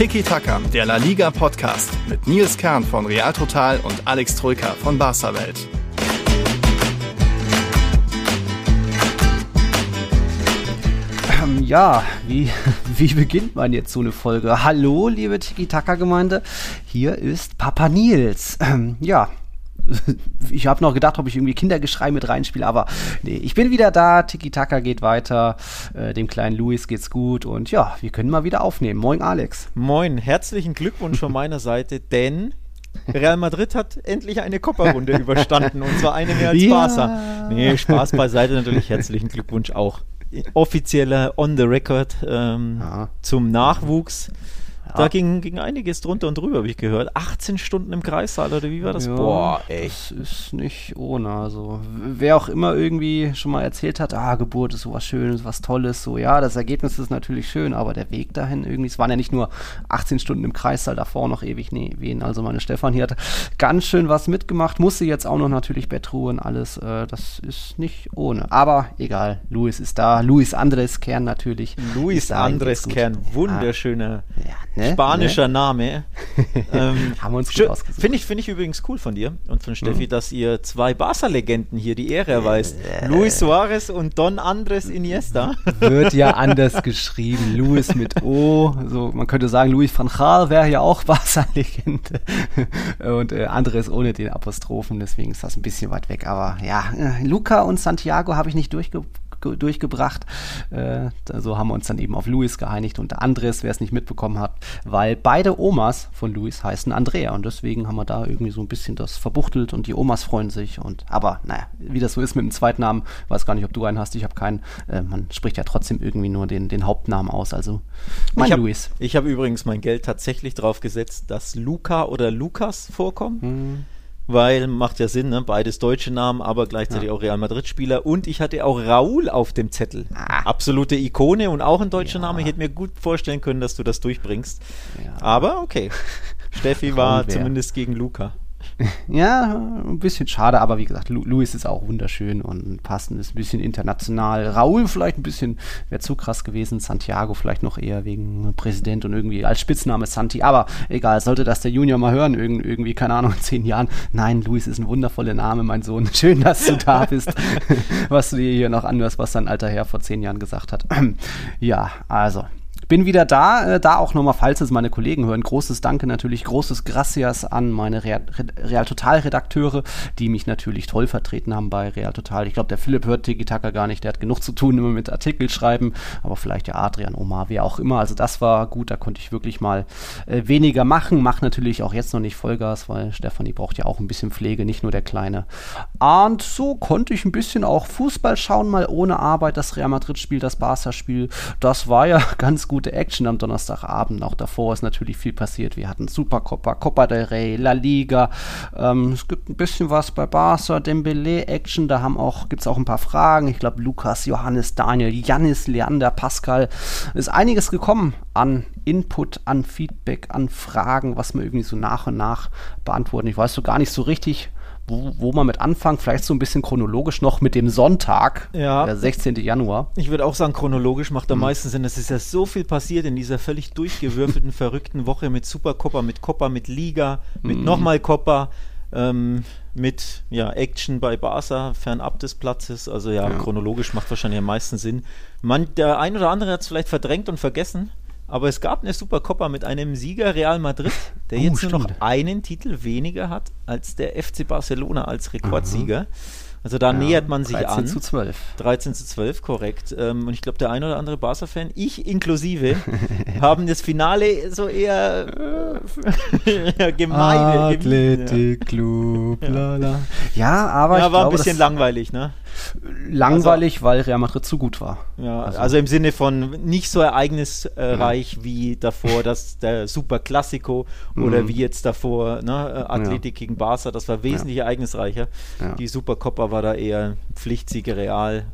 Tiki Taka, der La Liga Podcast mit Nils Kern von Real Total und Alex Troika von Barca Welt. Ähm, ja, wie, wie beginnt man jetzt so eine Folge? Hallo, liebe Tiki-Taka-Gemeinde, hier ist Papa Nils. Ähm, ja, ich habe noch gedacht, ob ich irgendwie Kindergeschrei mit reinspiele, aber nee, ich bin wieder da. Tiki-Taka geht weiter. Äh, dem kleinen Luis geht's gut und ja, wir können mal wieder aufnehmen. Moin, Alex. Moin, herzlichen Glückwunsch von meiner Seite, denn Real Madrid hat endlich eine Copa-Runde überstanden und zwar eine mehr als ja. Barca. Nee, Spaß beiseite natürlich. Herzlichen Glückwunsch auch offizieller On the Record ähm, ja. zum Nachwuchs. Da ging, ging einiges drunter und drüber, habe ich gehört. 18 Stunden im Kreissaal, oder wie war das? Ja, Boah, echt. Das ist nicht ohne. Also, wer auch immer irgendwie schon mal erzählt hat, ah, Geburt ist sowas Schönes, was Tolles, so, ja, das Ergebnis ist natürlich schön, aber der Weg dahin irgendwie, es waren ja nicht nur 18 Stunden im Kreissaal, davor noch ewig nee, wen. Also, meine Stefan hier hat ganz schön was mitgemacht, musste jetzt auch noch natürlich Bettruhe und alles. Äh, das ist nicht ohne. Aber egal, Luis ist da. Luis Andres Kern natürlich. Luis Andres Kern, wunderschöner. Ja, ne? Ne? Spanischer ne? Name. ähm, Haben wir uns gut ausgesucht. Finde ich, find ich übrigens cool von dir und von Steffi, mhm. dass ihr zwei Barca-Legenden hier die Ehre erweist. Äh, Luis Suarez und Don Andres Iniesta. Wird ja anders geschrieben. Luis mit O. So, man könnte sagen, Luis van Gaal wäre ja auch Barca-Legende. und äh, Andres ohne den Apostrophen. Deswegen ist das ein bisschen weit weg. Aber ja, äh, Luca und Santiago habe ich nicht durchge durchgebracht. Äh, so haben wir uns dann eben auf Luis geeinigt und Andres, wer es nicht mitbekommen hat, weil beide Omas von Luis heißen Andrea und deswegen haben wir da irgendwie so ein bisschen das verbuchtelt und die Omas freuen sich und aber naja, wie das so ist mit dem Zweitnamen, weiß gar nicht, ob du einen hast, ich habe keinen. Äh, man spricht ja trotzdem irgendwie nur den, den Hauptnamen aus, also mein ich hab, Luis. Ich habe übrigens mein Geld tatsächlich drauf gesetzt, dass Luca oder Lukas vorkommen. Hm weil macht ja Sinn, ne? beides deutsche Namen, aber gleichzeitig ja. auch Real Madrid-Spieler. Und ich hatte auch Raul auf dem Zettel. Ah. Absolute Ikone und auch ein deutscher ja. Name. Ich hätte mir gut vorstellen können, dass du das durchbringst. Ja. Aber okay. Steffi war zumindest gegen Luca. Ja, ein bisschen schade, aber wie gesagt, Lu Luis ist auch wunderschön und passend, ist ein bisschen international. Raul vielleicht ein bisschen, wäre zu krass gewesen. Santiago vielleicht noch eher wegen Präsident und irgendwie als Spitzname Santi. Aber egal, sollte das der Junior mal hören, irgendwie, irgendwie keine Ahnung, in zehn Jahren. Nein, Luis ist ein wundervoller Name, mein Sohn. Schön, dass du da bist. was du dir hier noch anhörst, was dein alter Herr vor zehn Jahren gesagt hat. ja, also, bin wieder da. Äh, da auch nochmal, falls es meine Kollegen hören, großes Danke natürlich, großes Gracias an meine Real, Real Total Redakteure, die mich natürlich toll vertreten haben bei Real Total. Ich glaube, der Philipp hört Tiki Taka gar nicht, der hat genug zu tun immer mit Artikel schreiben, aber vielleicht der Adrian, Omar, wer auch immer. Also das war gut, da konnte ich wirklich mal äh, weniger machen. Mach natürlich auch jetzt noch nicht Vollgas, weil Stefanie braucht ja auch ein bisschen Pflege, nicht nur der Kleine. Und so konnte ich ein bisschen auch Fußball schauen, mal ohne Arbeit. Das Real Madrid-Spiel, das Barca-Spiel, das war ja ganz gut gute Action am Donnerstagabend. Auch davor ist natürlich viel passiert. Wir hatten Supercopa, Copa del Rey, La Liga. Ähm, es gibt ein bisschen was bei Barca, Dembele Action. Da auch gibt es auch ein paar Fragen. Ich glaube Lukas, Johannes, Daniel, Janis, Leander, Pascal. Ist einiges gekommen an Input, an Feedback, an Fragen, was wir irgendwie so nach und nach beantworten. Ich weiß so gar nicht so richtig wo, wo man mit anfangen, vielleicht so ein bisschen chronologisch noch mit dem Sonntag, ja. der 16. Januar. Ich würde auch sagen, chronologisch macht am mhm. meisten Sinn. Es ist ja so viel passiert in dieser völlig durchgewürfelten, verrückten Woche mit Supercoppa, mit Coppa, mit Liga, mit mhm. nochmal Coppa. Ähm, mit ja, Action bei Barca fernab des Platzes. Also ja, ja, chronologisch macht wahrscheinlich am meisten Sinn. Man, der ein oder andere hat es vielleicht verdrängt und vergessen. Aber es gab eine Supercoppa mit einem Sieger Real Madrid, der oh, jetzt nur noch einen Titel weniger hat als der FC Barcelona als Rekordsieger. Mhm. Also da ja, nähert man sich 13 an. 13 zu 12. 13 zu 12, korrekt. Ähm, und ich glaube, der ein oder andere Barca-Fan, ich inklusive, haben das Finale so eher äh, gemein. Athletic Club, lala. Ja, aber ja, ich war glaube, ein bisschen langweilig, ne? Langweilig, also, weil Real Madrid zu gut war. Ja, also, also im Sinne von nicht so ereignisreich ja. wie davor das der Super Classico oder mhm. wie jetzt davor ne, Athletik ja. gegen Barca, das war wesentlich ereignisreicher. Die Super Coppa war da eher Pflichtsiege Real,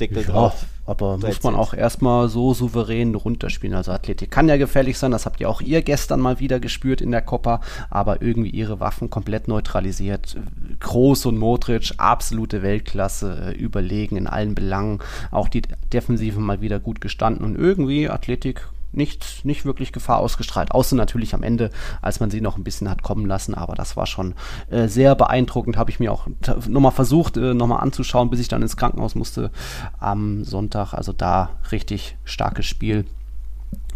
Deckel ja, drauf. Aber muss man auch erstmal so souverän runterspielen. Also Athletik kann ja gefährlich sein, das habt ihr auch ihr gestern mal wieder gespürt in der Copa, aber irgendwie ihre Waffen komplett neutralisiert. Groß und Modric, absolute Weltklasse, äh, überlegen in allen Belangen. Auch die Defensive mal wieder gut gestanden und irgendwie Athletik nicht, nicht wirklich Gefahr ausgestrahlt. Außer natürlich am Ende, als man sie noch ein bisschen hat kommen lassen. Aber das war schon äh, sehr beeindruckend. Habe ich mir auch nochmal versucht, äh, nochmal anzuschauen, bis ich dann ins Krankenhaus musste am Sonntag. Also da richtig starkes Spiel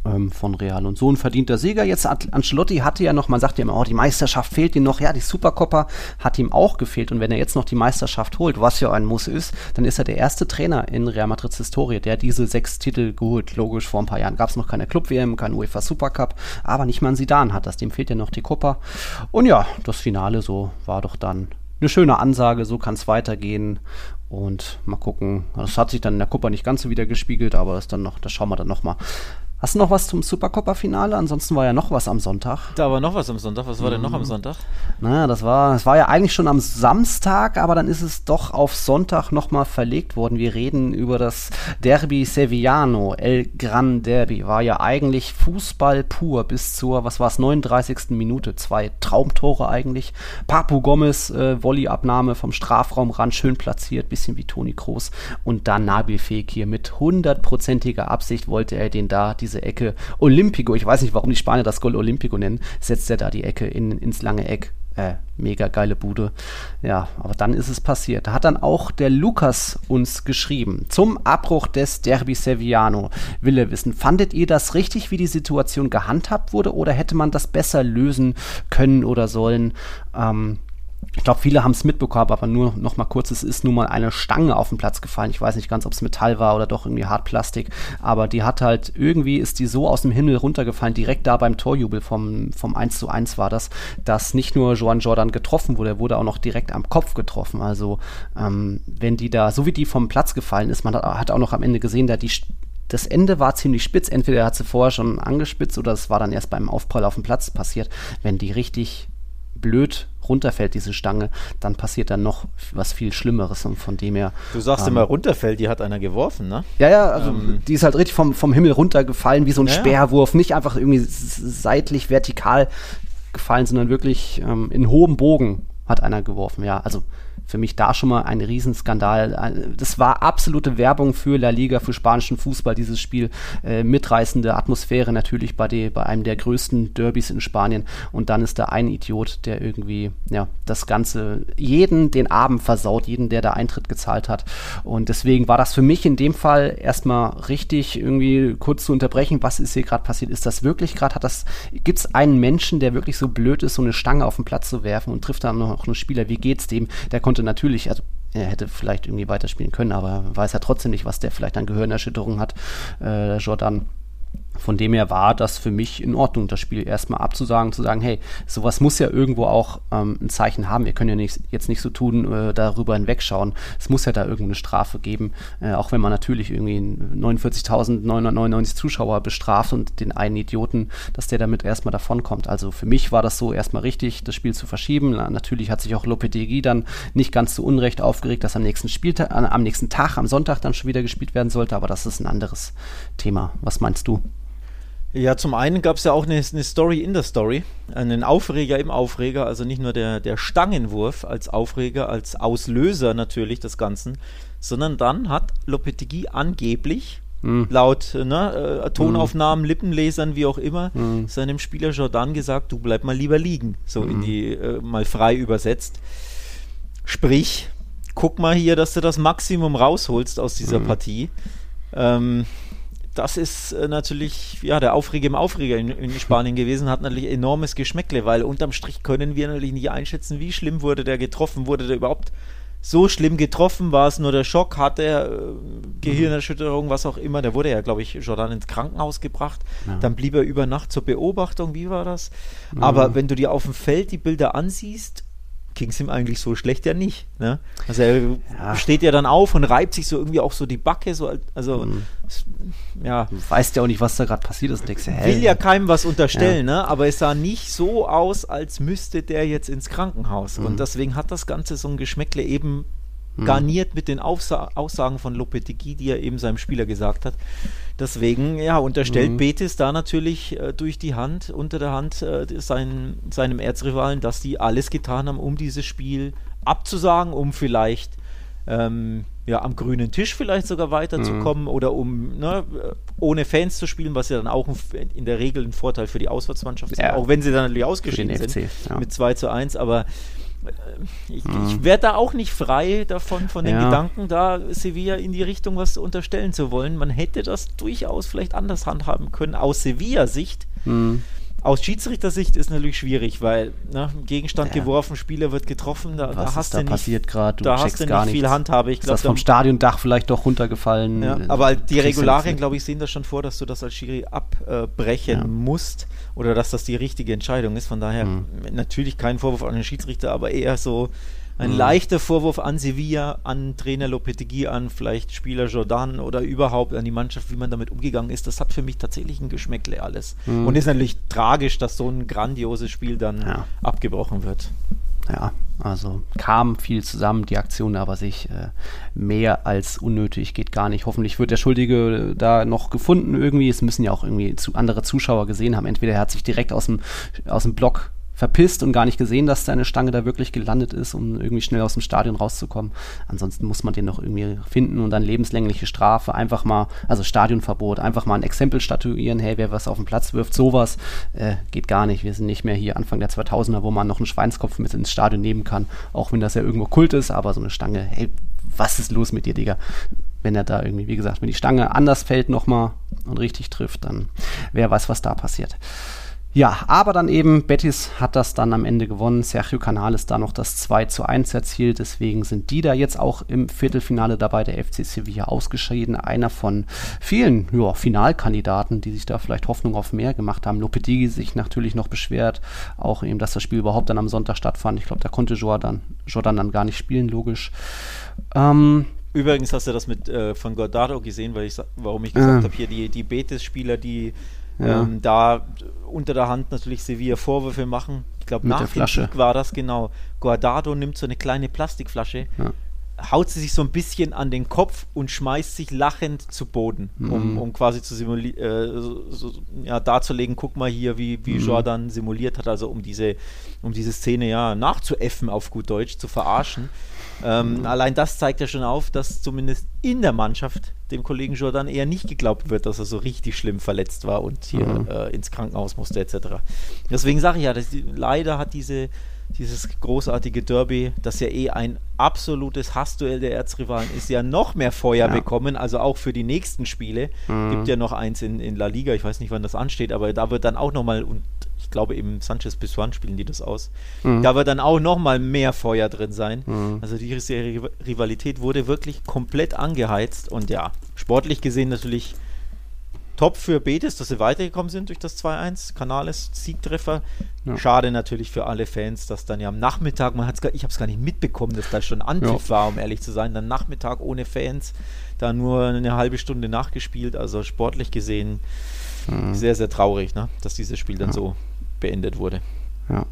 ähm, von Real und so ein verdienter Sieger. Jetzt Ancelotti hatte ja noch, man sagt ja immer, oh, die Meisterschaft fehlt ihm noch. Ja, die Supercoppa hat ihm auch gefehlt und wenn er jetzt noch die Meisterschaft holt, was ja ein Muss ist, dann ist er der erste Trainer in Real Madrids Historie, der diese sechs Titel geholt. Logisch, vor ein paar Jahren gab es noch keine Club-WM, kein UEFA Supercup, aber nicht mal ein Sidan hat das. Dem fehlt ja noch die Copa. Und ja, das Finale so war doch dann eine schöne Ansage, so kann es weitergehen. Und mal gucken. Das hat sich dann in der Copa nicht ganz so wieder gespiegelt, aber das dann noch, das schauen wir dann nochmal. Hast du noch was zum Supercoppa-Finale? Ansonsten war ja noch was am Sonntag. Da war noch was am Sonntag. Was war denn noch am mhm. Sonntag? Naja, das war, das war ja eigentlich schon am Samstag, aber dann ist es doch auf Sonntag nochmal verlegt worden. Wir reden über das Derby Sevillano, El Gran Derby. War ja eigentlich Fußball pur bis zur, was war es, 39. Minute. Zwei Traumtore eigentlich. Papu Gomez, äh, Volleyabnahme vom Strafraumrand, schön platziert, bisschen wie Toni Kroos. Und dann Nabil Fekir mit hundertprozentiger Absicht wollte er den da, diese diese Ecke Olympico, ich weiß nicht, warum die Spanier das Gol Olympico nennen, setzt er da die Ecke in, ins lange Eck. Äh, mega geile Bude. Ja, aber dann ist es passiert. Da hat dann auch der Lukas uns geschrieben. Zum Abbruch des Derby Sevillano will er wissen, fandet ihr das richtig, wie die Situation gehandhabt wurde, oder hätte man das besser lösen können oder sollen? Ähm, ich glaube, viele haben es mitbekommen, aber nur noch mal kurz, es ist nun mal eine Stange auf den Platz gefallen. Ich weiß nicht ganz, ob es Metall war oder doch irgendwie Hartplastik, aber die hat halt, irgendwie ist die so aus dem Himmel runtergefallen, direkt da beim Torjubel vom, vom 1 zu 1 war das, dass nicht nur Joan Jordan getroffen wurde, er wurde auch noch direkt am Kopf getroffen. Also, ähm, wenn die da, so wie die vom Platz gefallen ist, man hat, hat auch noch am Ende gesehen, da die das Ende war ziemlich spitz. Entweder hat sie vorher schon angespitzt oder es war dann erst beim Aufprall auf dem Platz passiert. Wenn die richtig blöd runterfällt, diese Stange, dann passiert dann noch was viel Schlimmeres und von dem her. Du sagst ähm, immer runterfällt, die hat einer geworfen, ne? Ja, ja, also ähm, die ist halt richtig vom, vom Himmel runtergefallen, wie so ein ja, Speerwurf, nicht einfach irgendwie seitlich vertikal gefallen, sondern wirklich ähm, in hohem Bogen hat einer geworfen, ja, also für mich da schon mal ein Riesenskandal. Das war absolute Werbung für La Liga, für spanischen Fußball, dieses Spiel. Äh, mitreißende Atmosphäre natürlich bei, die, bei einem der größten Derbys in Spanien. Und dann ist da ein Idiot, der irgendwie ja, das Ganze, jeden den Abend versaut, jeden, der da Eintritt gezahlt hat. Und deswegen war das für mich in dem Fall erstmal richtig, irgendwie kurz zu unterbrechen, was ist hier gerade passiert? Ist das wirklich gerade? Hat das, gibt es einen Menschen, der wirklich so blöd ist, so eine Stange auf den Platz zu werfen und trifft dann noch einen Spieler? Wie geht's dem? Der konnte konnte natürlich, also er hätte vielleicht irgendwie weiterspielen können, aber weiß ja trotzdem nicht, was der vielleicht an Gehirnerschütterung hat, äh, Jordan. Von dem her war das für mich in Ordnung, das Spiel erstmal abzusagen, zu sagen, hey, sowas muss ja irgendwo auch ähm, ein Zeichen haben. Wir können ja nicht, jetzt nicht so tun, äh, darüber hinwegschauen. Es muss ja da irgendeine Strafe geben, äh, auch wenn man natürlich irgendwie 49.999 Zuschauer bestraft und den einen Idioten, dass der damit erstmal davonkommt. Also für mich war das so erstmal richtig, das Spiel zu verschieben. Natürlich hat sich auch Lopetegui dann nicht ganz zu Unrecht aufgeregt, dass am nächsten Spieltag, äh, am nächsten Tag, am Sonntag dann schon wieder gespielt werden sollte, aber das ist ein anderes Thema. Was meinst du? Ja, zum einen gab es ja auch eine, eine, Story in der Story, einen Aufreger im Aufreger, also nicht nur der, der Stangenwurf als Aufreger, als Auslöser natürlich des Ganzen, sondern dann hat Lopetegui angeblich mhm. laut ne, äh, Tonaufnahmen, mhm. Lippenlesern, wie auch immer, mhm. seinem Spieler Jordan gesagt, du bleib mal lieber liegen, so in die, äh, mal frei übersetzt. Sprich, guck mal hier, dass du das Maximum rausholst aus dieser Partie. Ähm, das ist äh, natürlich, ja, der Aufreger im Aufreger in, in, Spanien gewesen, hat natürlich enormes Geschmäckle, weil unterm Strich können wir natürlich nicht einschätzen, wie schlimm wurde der getroffen, wurde der überhaupt so schlimm getroffen, war es nur der Schock, hat er äh, Gehirnerschütterung, was auch immer, der wurde ja, glaube ich, Jordan ins Krankenhaus gebracht, ja. dann blieb er über Nacht zur Beobachtung, wie war das? Mhm. Aber wenn du dir auf dem Feld die Bilder ansiehst, ging es ihm eigentlich so schlecht ja nicht. Ne? Also er ja. steht ja dann auf und reibt sich so irgendwie auch so die Backe, so also mhm. ja. Du weißt ja auch nicht, was da gerade passiert ist denkst, hey. Will ja keinem was unterstellen, ja. ne? Aber es sah nicht so aus, als müsste der jetzt ins Krankenhaus. Mhm. Und deswegen hat das Ganze so ein Geschmäckle eben mhm. garniert mit den Aufsa Aussagen von Lopetegui, die er eben seinem Spieler gesagt hat. Deswegen, ja, unterstellt mhm. Betis da natürlich äh, durch die Hand, unter der Hand äh, sein, seinem Erzrivalen, dass die alles getan haben, um dieses Spiel abzusagen, um vielleicht ähm, ja, am grünen Tisch vielleicht sogar weiterzukommen mhm. oder um ne, ohne Fans zu spielen, was ja dann auch in der Regel ein Vorteil für die Auswärtsmannschaft ist, auch wenn sie dann natürlich ausgeschieden sind ja. mit 2 zu 1, aber äh, ich, mhm. ich werde da auch nicht frei davon, von den ja. Gedanken, da Sevilla in die Richtung was unterstellen zu wollen. Man hätte das durchaus vielleicht anders handhaben können, aus Sevilla-Sicht. Mhm. Aus Schiedsrichtersicht ist natürlich schwierig, weil ne, Gegenstand ja. geworfen, Spieler wird getroffen, da, da hast da du nicht, passiert gerade, da hast du nicht viel Handhabe. Ich glaub, ist das vom Stadiondach vielleicht doch runtergefallen? Ja, aber die Regularien, glaube ich, sehen das schon vor, dass du das als Schiri abbrechen ja. musst oder dass das die richtige Entscheidung ist. Von daher mhm. natürlich kein Vorwurf an den Schiedsrichter, aber eher so ein mhm. leichter Vorwurf an Sevilla, an Trainer Lopetegui, an vielleicht Spieler Jordan oder überhaupt an die Mannschaft, wie man damit umgegangen ist. Das hat für mich tatsächlich ein Geschmäckle alles. Mhm. Und ist natürlich tragisch, dass so ein grandioses Spiel dann ja. abgebrochen wird. Ja, also kam viel zusammen, die Aktion aber sich äh, mehr als unnötig geht gar nicht. Hoffentlich wird der Schuldige da noch gefunden irgendwie. Es müssen ja auch irgendwie zu andere Zuschauer gesehen haben. Entweder er hat sich direkt aus dem, aus dem Block verpisst und gar nicht gesehen, dass seine Stange da wirklich gelandet ist, um irgendwie schnell aus dem Stadion rauszukommen. Ansonsten muss man den noch irgendwie finden und dann lebenslängliche Strafe, einfach mal, also Stadionverbot, einfach mal ein Exempel statuieren, hey, wer was auf den Platz wirft, sowas äh, geht gar nicht. Wir sind nicht mehr hier Anfang der 2000er, wo man noch einen Schweinskopf mit ins Stadion nehmen kann, auch wenn das ja irgendwo Kult ist, aber so eine Stange, hey, was ist los mit dir, Digga? Wenn er da irgendwie, wie gesagt, wenn die Stange anders fällt nochmal und richtig trifft, dann wer weiß, was da passiert. Ja, aber dann eben, Betis hat das dann am Ende gewonnen. Sergio Canales da noch das 2 zu 1 erzielt. Deswegen sind die da jetzt auch im Viertelfinale dabei. Der FC Sevilla ausgeschieden. Einer von vielen ja, Finalkandidaten, die sich da vielleicht Hoffnung auf mehr gemacht haben. Lopetegui sich natürlich noch beschwert. Auch eben, dass das Spiel überhaupt dann am Sonntag stattfand. Ich glaube, da konnte Jordan, Jordan dann gar nicht spielen, logisch. Ähm, Übrigens hast du das mit äh, von Gordado gesehen, weil ich, warum ich gesagt äh. habe, hier die, die Betis-Spieler, die ja. Ähm, da unter der Hand natürlich Sevilla Vorwürfe machen. Ich glaube, nach dem Sieg war das genau. Guardado nimmt so eine kleine Plastikflasche, ja. haut sie sich so ein bisschen an den Kopf und schmeißt sich lachend zu Boden, mhm. um, um quasi zu simulieren, äh, so, so, ja, darzulegen, guck mal hier, wie, wie mhm. Jordan simuliert hat, also um diese, um diese Szene ja nachzuäffen auf gut Deutsch, zu verarschen. Ähm. Allein das zeigt ja schon auf, dass zumindest in der Mannschaft dem Kollegen Jordan eher nicht geglaubt wird, dass er so richtig schlimm verletzt war und hier mhm. äh, ins Krankenhaus musste etc. Deswegen sage ich ja, dass leider hat diese, dieses großartige Derby, das ja eh ein absolutes Hassduell der Erzrivalen ist, ja noch mehr Feuer ja. bekommen, also auch für die nächsten Spiele. Mhm. Gibt ja noch eins in, in La Liga, ich weiß nicht, wann das ansteht, aber da wird dann auch nochmal, und glaube eben Sanchez Pizjuan spielen die das aus. Mhm. Da wird dann auch nochmal mehr Feuer drin sein. Mhm. Also die Rivalität wurde wirklich komplett angeheizt und ja, sportlich gesehen natürlich top für Betis, dass sie weitergekommen sind durch das 2-1. Canales Siegtreffer. Ja. Schade natürlich für alle Fans, dass dann ja am Nachmittag, man hat's gar, ich habe es gar nicht mitbekommen, dass da schon Anpfiff ja. war, um ehrlich zu sein. Dann Nachmittag ohne Fans, da nur eine halbe Stunde nachgespielt. Also sportlich gesehen mhm. sehr, sehr traurig, ne? dass dieses Spiel dann ja. so beendet wurde. Ja.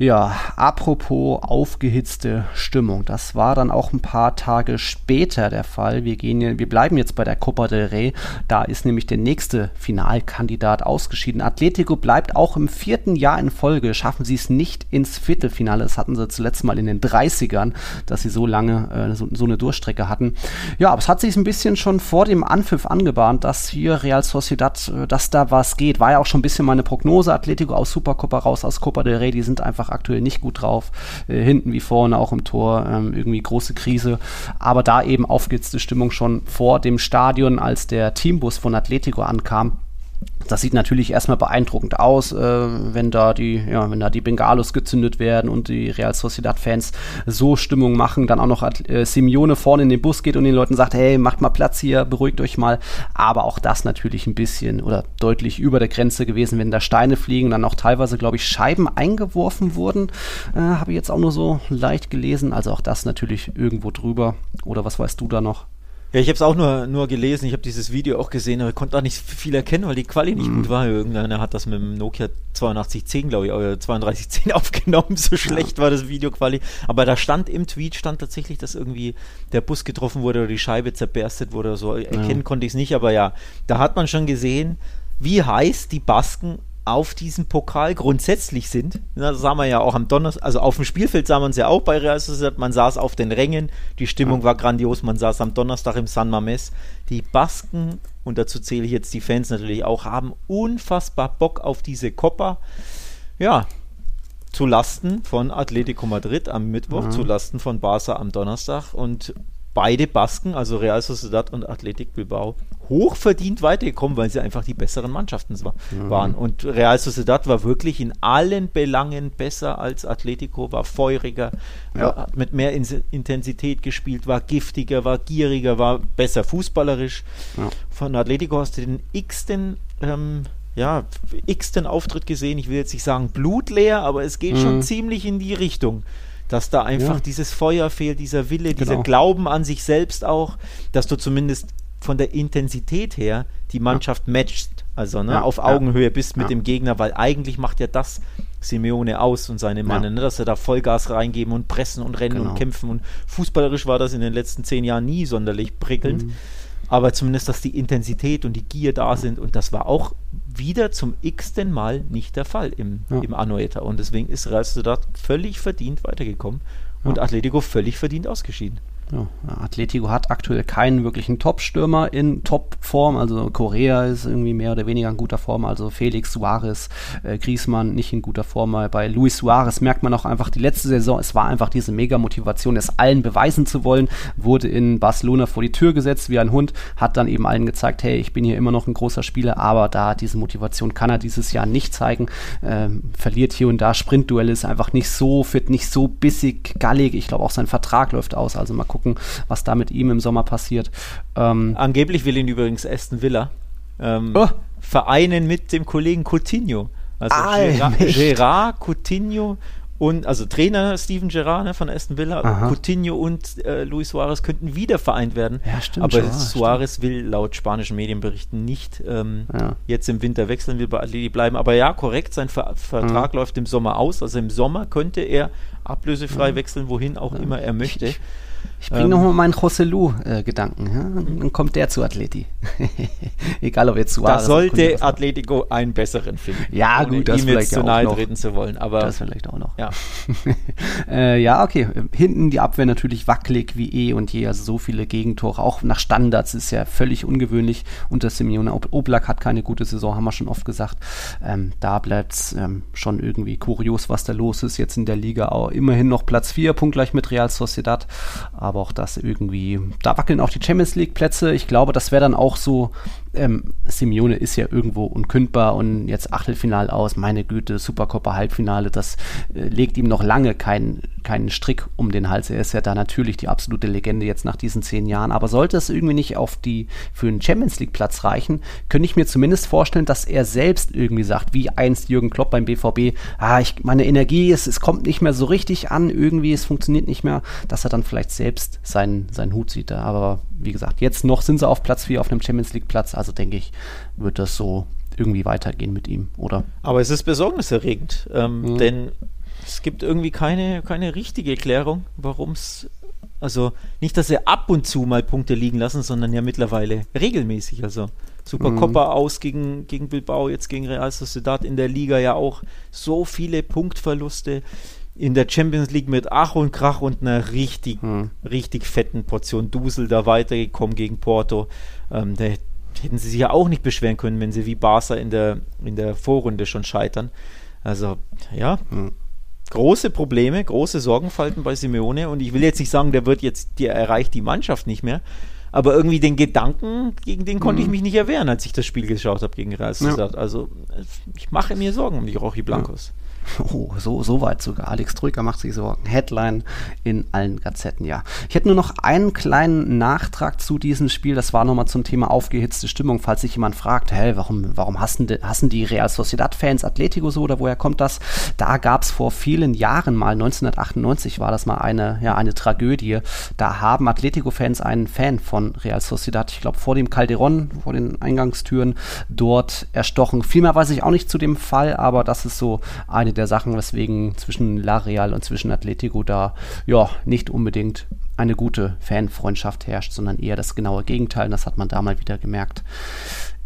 Ja, apropos aufgehitzte Stimmung. Das war dann auch ein paar Tage später der Fall. Wir gehen, wir bleiben jetzt bei der Copa del Rey. Da ist nämlich der nächste Finalkandidat ausgeschieden. Atletico bleibt auch im vierten Jahr in Folge. Schaffen sie es nicht ins Viertelfinale. Das hatten sie zuletzt mal in den 30ern, dass sie so lange äh, so, so, eine Durchstrecke hatten. Ja, aber es hat sich ein bisschen schon vor dem Anpfiff angebahnt, dass hier Real Sociedad, äh, dass da was geht. War ja auch schon ein bisschen meine Prognose. Atletico aus Supercopa raus aus Copa del Rey. Die sind einfach einfach aktuell nicht gut drauf. Äh, hinten wie vorne, auch im Tor, ähm, irgendwie große Krise. Aber da eben aufgehitzte Stimmung schon vor dem Stadion, als der Teambus von Atletico ankam das sieht natürlich erstmal beeindruckend aus, äh, wenn da die, ja, wenn da die Bengalos gezündet werden und die Real Sociedad-Fans so Stimmung machen, dann auch noch äh, Simeone vorne in den Bus geht und den Leuten sagt, hey, macht mal Platz hier, beruhigt euch mal. Aber auch das natürlich ein bisschen oder deutlich über der Grenze gewesen, wenn da Steine fliegen, dann auch teilweise, glaube ich, Scheiben eingeworfen wurden. Äh, Habe ich jetzt auch nur so leicht gelesen. Also auch das natürlich irgendwo drüber. Oder was weißt du da noch? Ja, ich habe es auch nur, nur gelesen. Ich habe dieses Video auch gesehen, aber konnte auch nicht viel erkennen, weil die Quali nicht mm. gut war. Irgendeiner hat das mit dem Nokia 8210, glaube ich, oder 3210 aufgenommen. So schlecht ja. war das Video Quali. Aber da stand im Tweet stand tatsächlich, dass irgendwie der Bus getroffen wurde oder die Scheibe zerberstet wurde oder so. Erkennen ja. konnte ich es nicht, aber ja, da hat man schon gesehen, wie heiß die Basken auf diesen Pokal grundsätzlich sind. Das sah man ja auch am Donnerstag, also auf dem Spielfeld sah man es ja auch bei Real Sociedad, man saß auf den Rängen, die Stimmung war grandios, man saß am Donnerstag im San Mames. Die Basken, und dazu zähle ich jetzt die Fans natürlich auch, haben unfassbar Bock auf diese Copa. Ja, zu Lasten von Atletico Madrid am Mittwoch, mhm. zu Lasten von Barca am Donnerstag und beide Basken, also Real Sociedad und Athletic Bilbao, hochverdient weitergekommen, weil sie einfach die besseren Mannschaften mhm. waren. Und Real Sociedad war wirklich in allen Belangen besser als Atletico, war feuriger, ja. war, hat mit mehr Intensität gespielt, war giftiger, war gieriger, war besser fußballerisch. Ja. Von Atletico hast du den x-ten ähm, ja, x-ten Auftritt gesehen. Ich will jetzt nicht sagen blutleer, aber es geht mhm. schon ziemlich in die Richtung dass da einfach ja. dieses Feuer fehlt, dieser Wille, genau. dieser Glauben an sich selbst auch, dass du zumindest von der Intensität her die Mannschaft ja. matcht, also ne, ja, auf Augenhöhe ja. bist mit dem Gegner, weil eigentlich macht ja das Simeone aus und seine Mann, ne, dass er da Vollgas reingeben und pressen und rennen genau. und kämpfen und fußballerisch war das in den letzten zehn Jahren nie sonderlich prickelnd. Mhm. Aber zumindest, dass die Intensität und die Gier da sind und das war auch wieder zum x-ten Mal nicht der Fall im, im Anoeta und deswegen ist Real Sociedad völlig verdient weitergekommen und Atletico völlig verdient ausgeschieden. Ja, Atletico hat aktuell keinen wirklichen Top-Stürmer in Top-Form. Also Korea ist irgendwie mehr oder weniger in guter Form. Also Felix Suarez, äh, Griezmann nicht in guter Form. Bei Luis Suarez merkt man auch einfach die letzte Saison. Es war einfach diese Mega-Motivation, es allen beweisen zu wollen. Wurde in Barcelona vor die Tür gesetzt wie ein Hund. Hat dann eben allen gezeigt, hey, ich bin hier immer noch ein großer Spieler. Aber da diese Motivation kann er dieses Jahr nicht zeigen. Ähm, verliert hier und da Sprintduelle, ist einfach nicht so fit, nicht so bissig, gallig. Ich glaube auch sein Vertrag läuft aus. Also mal gucken gucken, was da mit ihm im Sommer passiert. Ähm, Angeblich will ihn übrigens Aston Villa ähm, oh. vereinen mit dem Kollegen Coutinho. Also ah, Gerard, Gerard Coutinho und also Trainer Steven Gerrard ne, von Aston Villa, Aha. Coutinho und äh, Luis Suarez könnten wieder vereint werden. Ja, stimmt. Aber schon, Suarez stimmt. will laut spanischen Medienberichten nicht ähm, ja. jetzt im Winter wechseln, will bei Atleti bleiben. Aber ja, korrekt, sein Ver Vertrag mhm. läuft im Sommer aus. Also im Sommer könnte er ablösefrei mhm. wechseln, wohin auch ja. immer er möchte. Ich, ich bringe ähm, nochmal meinen Joselu-Gedanken. Äh, ja? Dann kommt der zu Atleti. Egal, ob jetzt zu Da sollte Atletico einen besseren finden. Ja, gut, das ihm vielleicht jetzt zu nahe treten zu wollen. Aber das vielleicht auch noch. Ja, äh, ja okay. Hinten die Abwehr natürlich wackelig wie eh und je. Also so viele Gegentore. Auch nach Standards ist ja völlig ungewöhnlich unter Simeone. Oblak hat keine gute Saison, haben wir schon oft gesagt. Ähm, da bleibt es ähm, schon irgendwie kurios, was da los ist. Jetzt in der Liga auch immerhin noch Platz 4, punktgleich mit Real Sociedad aber auch das irgendwie, da wackeln auch die Champions League Plätze. Ich glaube, das wäre dann auch so ähm, Simeone ist ja irgendwo unkündbar und jetzt Achtelfinal aus, meine Güte, Supercoppa Halbfinale, das äh, legt ihm noch lange keinen keinen Strick um den Hals. Er ist ja da natürlich die absolute Legende jetzt nach diesen zehn Jahren. Aber sollte es irgendwie nicht auf die für einen Champions League Platz reichen, könnte ich mir zumindest vorstellen, dass er selbst irgendwie sagt, wie einst Jürgen Klopp beim BVB, ah, ich, meine Energie ist, es kommt nicht mehr so richtig an, irgendwie, es funktioniert nicht mehr, dass er dann vielleicht selbst seinen, seinen Hut sieht. Aber wie gesagt, jetzt noch sind sie auf Platz 4 auf einem Champions League Platz, also denke ich, wird das so irgendwie weitergehen mit ihm, oder? Aber es ist besorgniserregend, ähm, mhm. denn es gibt irgendwie keine, keine richtige Erklärung, warum es, also nicht, dass sie ab und zu mal Punkte liegen lassen, sondern ja mittlerweile regelmäßig, also Supercopa mhm. aus gegen, gegen Bilbao, jetzt gegen Real Sociedad in der Liga ja auch so viele Punktverluste in der Champions League mit Ach und Krach und einer richtig, hm. richtig fetten Portion Dusel da weitergekommen gegen Porto. Ähm, da hätten sie sich ja auch nicht beschweren können, wenn sie wie Barca in der, in der Vorrunde schon scheitern. Also, ja. Hm. Große Probleme, große Sorgenfalten bei Simeone und ich will jetzt nicht sagen, der wird jetzt, der erreicht die Mannschaft nicht mehr, aber irgendwie den Gedanken, gegen den konnte ich hm. mich nicht erwehren, als ich das Spiel geschaut habe gegen Real Ja. Also ich mache mir Sorgen um die Rochi Blancos. Ja. Oh, so, so weit sogar. Alex Troika macht sich Sorgen. Headline in allen Gazetten, ja. Ich hätte nur noch einen kleinen Nachtrag zu diesem Spiel. Das war nochmal zum Thema aufgehitzte Stimmung. Falls sich jemand fragt, hey, warum, warum hassen, die, hassen die Real Sociedad-Fans Atletico so oder woher kommt das? Da gab es vor vielen Jahren mal, 1998 war das mal eine, ja, eine Tragödie. Da haben Atletico-Fans einen Fan von Real Sociedad, ich glaube, vor dem Calderon, vor den Eingangstüren, dort erstochen. Viel mehr weiß ich auch nicht zu dem Fall, aber das ist so eine der Sachen, weswegen zwischen La Real und zwischen Atletico da ja nicht unbedingt eine gute Fanfreundschaft herrscht, sondern eher das genaue Gegenteil. Das hat man da mal wieder gemerkt.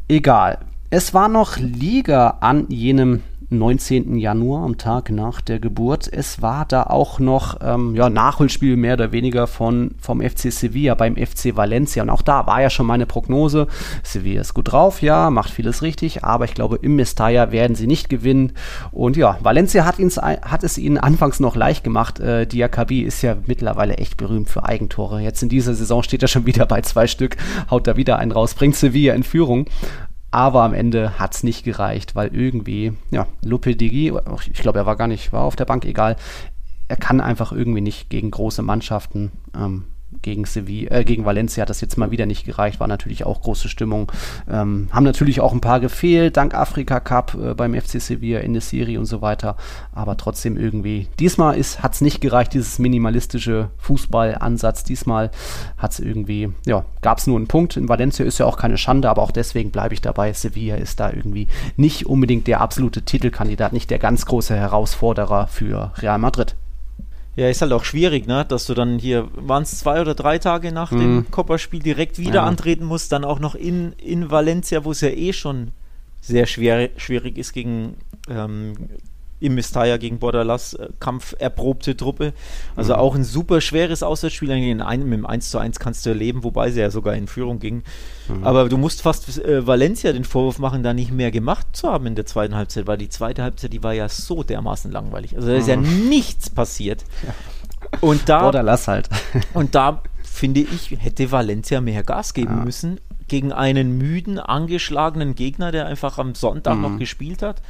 Egal. Es war noch Liga an jenem 19. Januar, am Tag nach der Geburt. Es war da auch noch ähm, ja, Nachholspiel mehr oder weniger von, vom FC Sevilla beim FC Valencia. Und auch da war ja schon meine Prognose. Sevilla ist gut drauf, ja, macht vieles richtig, aber ich glaube, im Mestalla werden sie nicht gewinnen. Und ja, Valencia hat, hat es ihnen anfangs noch leicht gemacht. Äh, Diakabi ist ja mittlerweile echt berühmt für Eigentore. Jetzt in dieser Saison steht er schon wieder bei zwei Stück, haut da wieder einen raus, bringt Sevilla in Führung. Aber am Ende hat es nicht gereicht, weil irgendwie, ja, Lopetegui, ich glaube, er war gar nicht, war auf der Bank, egal, er kann einfach irgendwie nicht gegen große Mannschaften ähm, gegen Sevilla, äh, gegen Valencia hat das jetzt mal wieder nicht gereicht, war natürlich auch große Stimmung. Ähm, haben natürlich auch ein paar gefehlt, dank Afrika Cup äh, beim FC Sevilla in der Serie und so weiter. Aber trotzdem irgendwie, diesmal hat es nicht gereicht, dieses minimalistische Fußballansatz. Diesmal hat es irgendwie, ja, gab es nur einen Punkt. In Valencia ist ja auch keine Schande, aber auch deswegen bleibe ich dabei. Sevilla ist da irgendwie nicht unbedingt der absolute Titelkandidat, nicht der ganz große Herausforderer für Real Madrid. Ja, ist halt auch schwierig, ne? dass du dann hier, waren es zwei oder drei Tage nach mhm. dem Kopperspiel direkt wieder ja. antreten musst, dann auch noch in, in Valencia, wo es ja eh schon sehr schwer, schwierig ist gegen ähm, im Mestalla gegen Bordalas äh, Kampf erprobte Truppe. Also mhm. auch ein super schweres Auswärtsspiel. In einem, mit dem 1 zu 1 kannst du erleben, wobei sie ja sogar in Führung ging. Mhm. Aber du musst fast äh, Valencia den Vorwurf machen, da nicht mehr gemacht zu haben in der zweiten Halbzeit, weil die zweite Halbzeit, die war ja so dermaßen langweilig. Also da ist ja mhm. nichts passiert. Ja. Und da. Bordalas halt. und da finde ich, hätte Valencia mehr Gas geben ja. müssen gegen einen müden, angeschlagenen Gegner, der einfach am Sonntag mhm. noch gespielt hat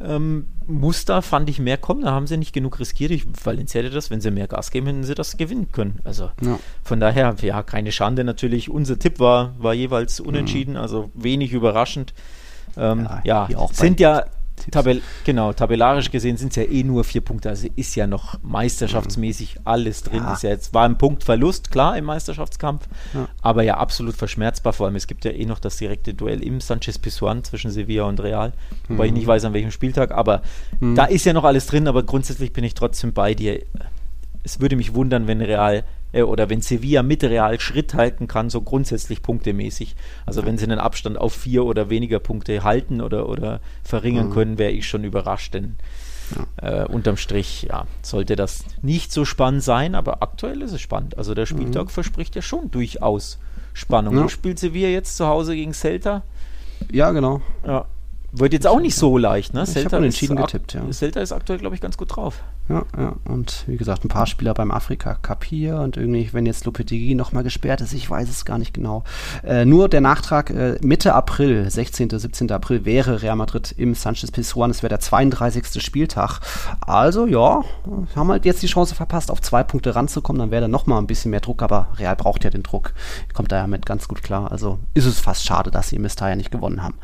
ähm, Muster fand ich mehr kommen. Da haben sie nicht genug riskiert. Ich, Valencia hätte das, wenn sie mehr Gas geben, hätten sie das gewinnen können. Also ja. von daher, ja, keine Schande natürlich. Unser Tipp war, war jeweils unentschieden, mhm. also wenig überraschend. Ähm, ja, ja sind ja Tabell, genau, tabellarisch gesehen sind es ja eh nur vier Punkte. Also ist ja noch meisterschaftsmäßig alles drin. Ja. Ist ja jetzt, war ein Punktverlust, klar, im Meisterschaftskampf, ja. aber ja absolut verschmerzbar. Vor allem, es gibt ja eh noch das direkte Duell im Sanchez Pizjuan zwischen Sevilla und Real, wobei mhm. ich nicht weiß, an welchem Spieltag, aber mhm. da ist ja noch alles drin, aber grundsätzlich bin ich trotzdem bei dir. Es würde mich wundern, wenn Real äh, oder wenn Sevilla mit Real Schritt halten kann, so grundsätzlich punktemäßig. Also wenn sie einen Abstand auf vier oder weniger Punkte halten oder, oder verringern mhm. können, wäre ich schon überrascht, denn ja. äh, unterm Strich ja, sollte das nicht so spannend sein, aber aktuell ist es spannend. Also der Spieltag mhm. verspricht ja schon durchaus Spannung. Ja. Spielt Sevilla jetzt zu Hause gegen Celta? Ja, genau. Ja. Wird jetzt auch nicht so leicht, ne? Ich habe unentschieden getippt, ja. Celta ist aktuell, glaube ich, ganz gut drauf. Ja, ja, und wie gesagt, ein paar Spieler beim Afrika Cup hier und irgendwie, wenn jetzt Lopetegui nochmal gesperrt ist, ich weiß es gar nicht genau. Äh, nur der Nachtrag, äh, Mitte April, 16., 17. April wäre Real Madrid im Sanchez Pizjuan, es wäre der 32. Spieltag. Also ja, haben halt jetzt die Chance verpasst, auf zwei Punkte ranzukommen, dann wäre da nochmal ein bisschen mehr Druck, aber Real braucht ja den Druck, kommt da ja mit ganz gut klar. Also ist es fast schade, dass sie im Mestalla nicht gewonnen haben.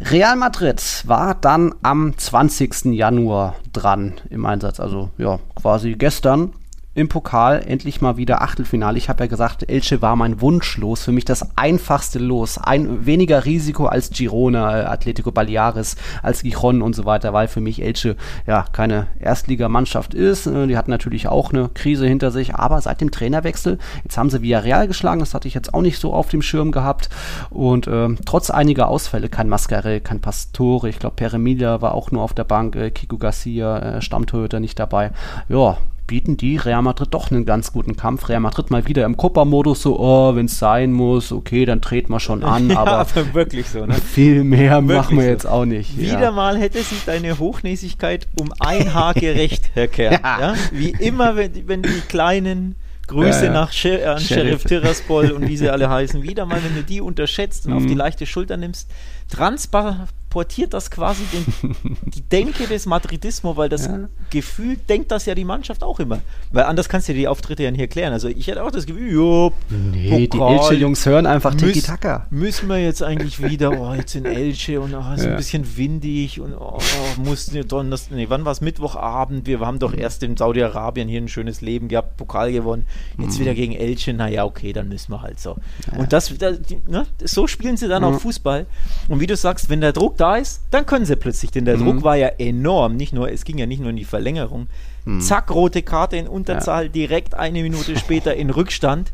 Real Madrid war dann am 20. Januar dran im Einsatz, also ja, quasi gestern im Pokal endlich mal wieder Achtelfinale. Ich habe ja gesagt, Elche war mein Wunschlos, für mich das einfachste Los. Ein weniger Risiko als Girona, Atletico Baleares, als Gijon und so weiter, weil für mich Elche ja keine Erstligamannschaft ist. Äh, die hat natürlich auch eine Krise hinter sich, aber seit dem Trainerwechsel, jetzt haben sie Villarreal geschlagen, das hatte ich jetzt auch nicht so auf dem Schirm gehabt. Und äh, trotz einiger Ausfälle, kein Mascarell, kein Pastore, ich glaube Peremilla war auch nur auf der Bank, äh, Kiko Garcia, äh, Stammtorhüter nicht dabei. Ja, bieten die Real Madrid doch einen ganz guten Kampf. Real Madrid mal wieder im Copa-Modus, so, oh, wenn es sein muss, okay, dann treten wir schon an, ja, aber, aber wirklich so, ne? viel mehr wirklich machen wir so. jetzt auch nicht. Wieder ja. mal hätte sich deine Hochnäsigkeit um ein Haar gerecht, Herr Kern. ja. Wie immer, wenn, wenn die kleinen Grüße ja, nach Sher an Sheriff, Sheriff Tiraspol und wie sie alle heißen. Wieder mal, wenn du die unterschätzt und mhm. auf die leichte Schulter nimmst, transportiert das quasi den, die Denke des Madridismo, weil das ja. Gefühl denkt das ja die Mannschaft auch immer. Weil anders kannst du die Auftritte ja nicht erklären. Also ich hätte auch das Gefühl, jo, nee, Pokal, die Elche-Jungs hören einfach Tiki-Taka. Müssen wir jetzt eigentlich wieder, oh, jetzt in Elche und oh, ist ja. ein bisschen windig und oh, mussten wir das, nee, wann war es? Mittwochabend, wir haben doch erst in Saudi-Arabien hier ein schönes Leben gehabt, Pokal gewonnen, jetzt mhm. wieder gegen Elche, naja, okay, dann müssen wir halt so. Ja. Und das, das ne, so spielen sie dann auch Fußball. Und wie du sagst, wenn der Druck da ist, dann können sie plötzlich, denn der mhm. Druck war ja enorm. Nicht nur, es ging ja nicht nur in die Verlängerung. Mhm. Zack, rote Karte in Unterzahl, ja. direkt eine Minute später in Rückstand.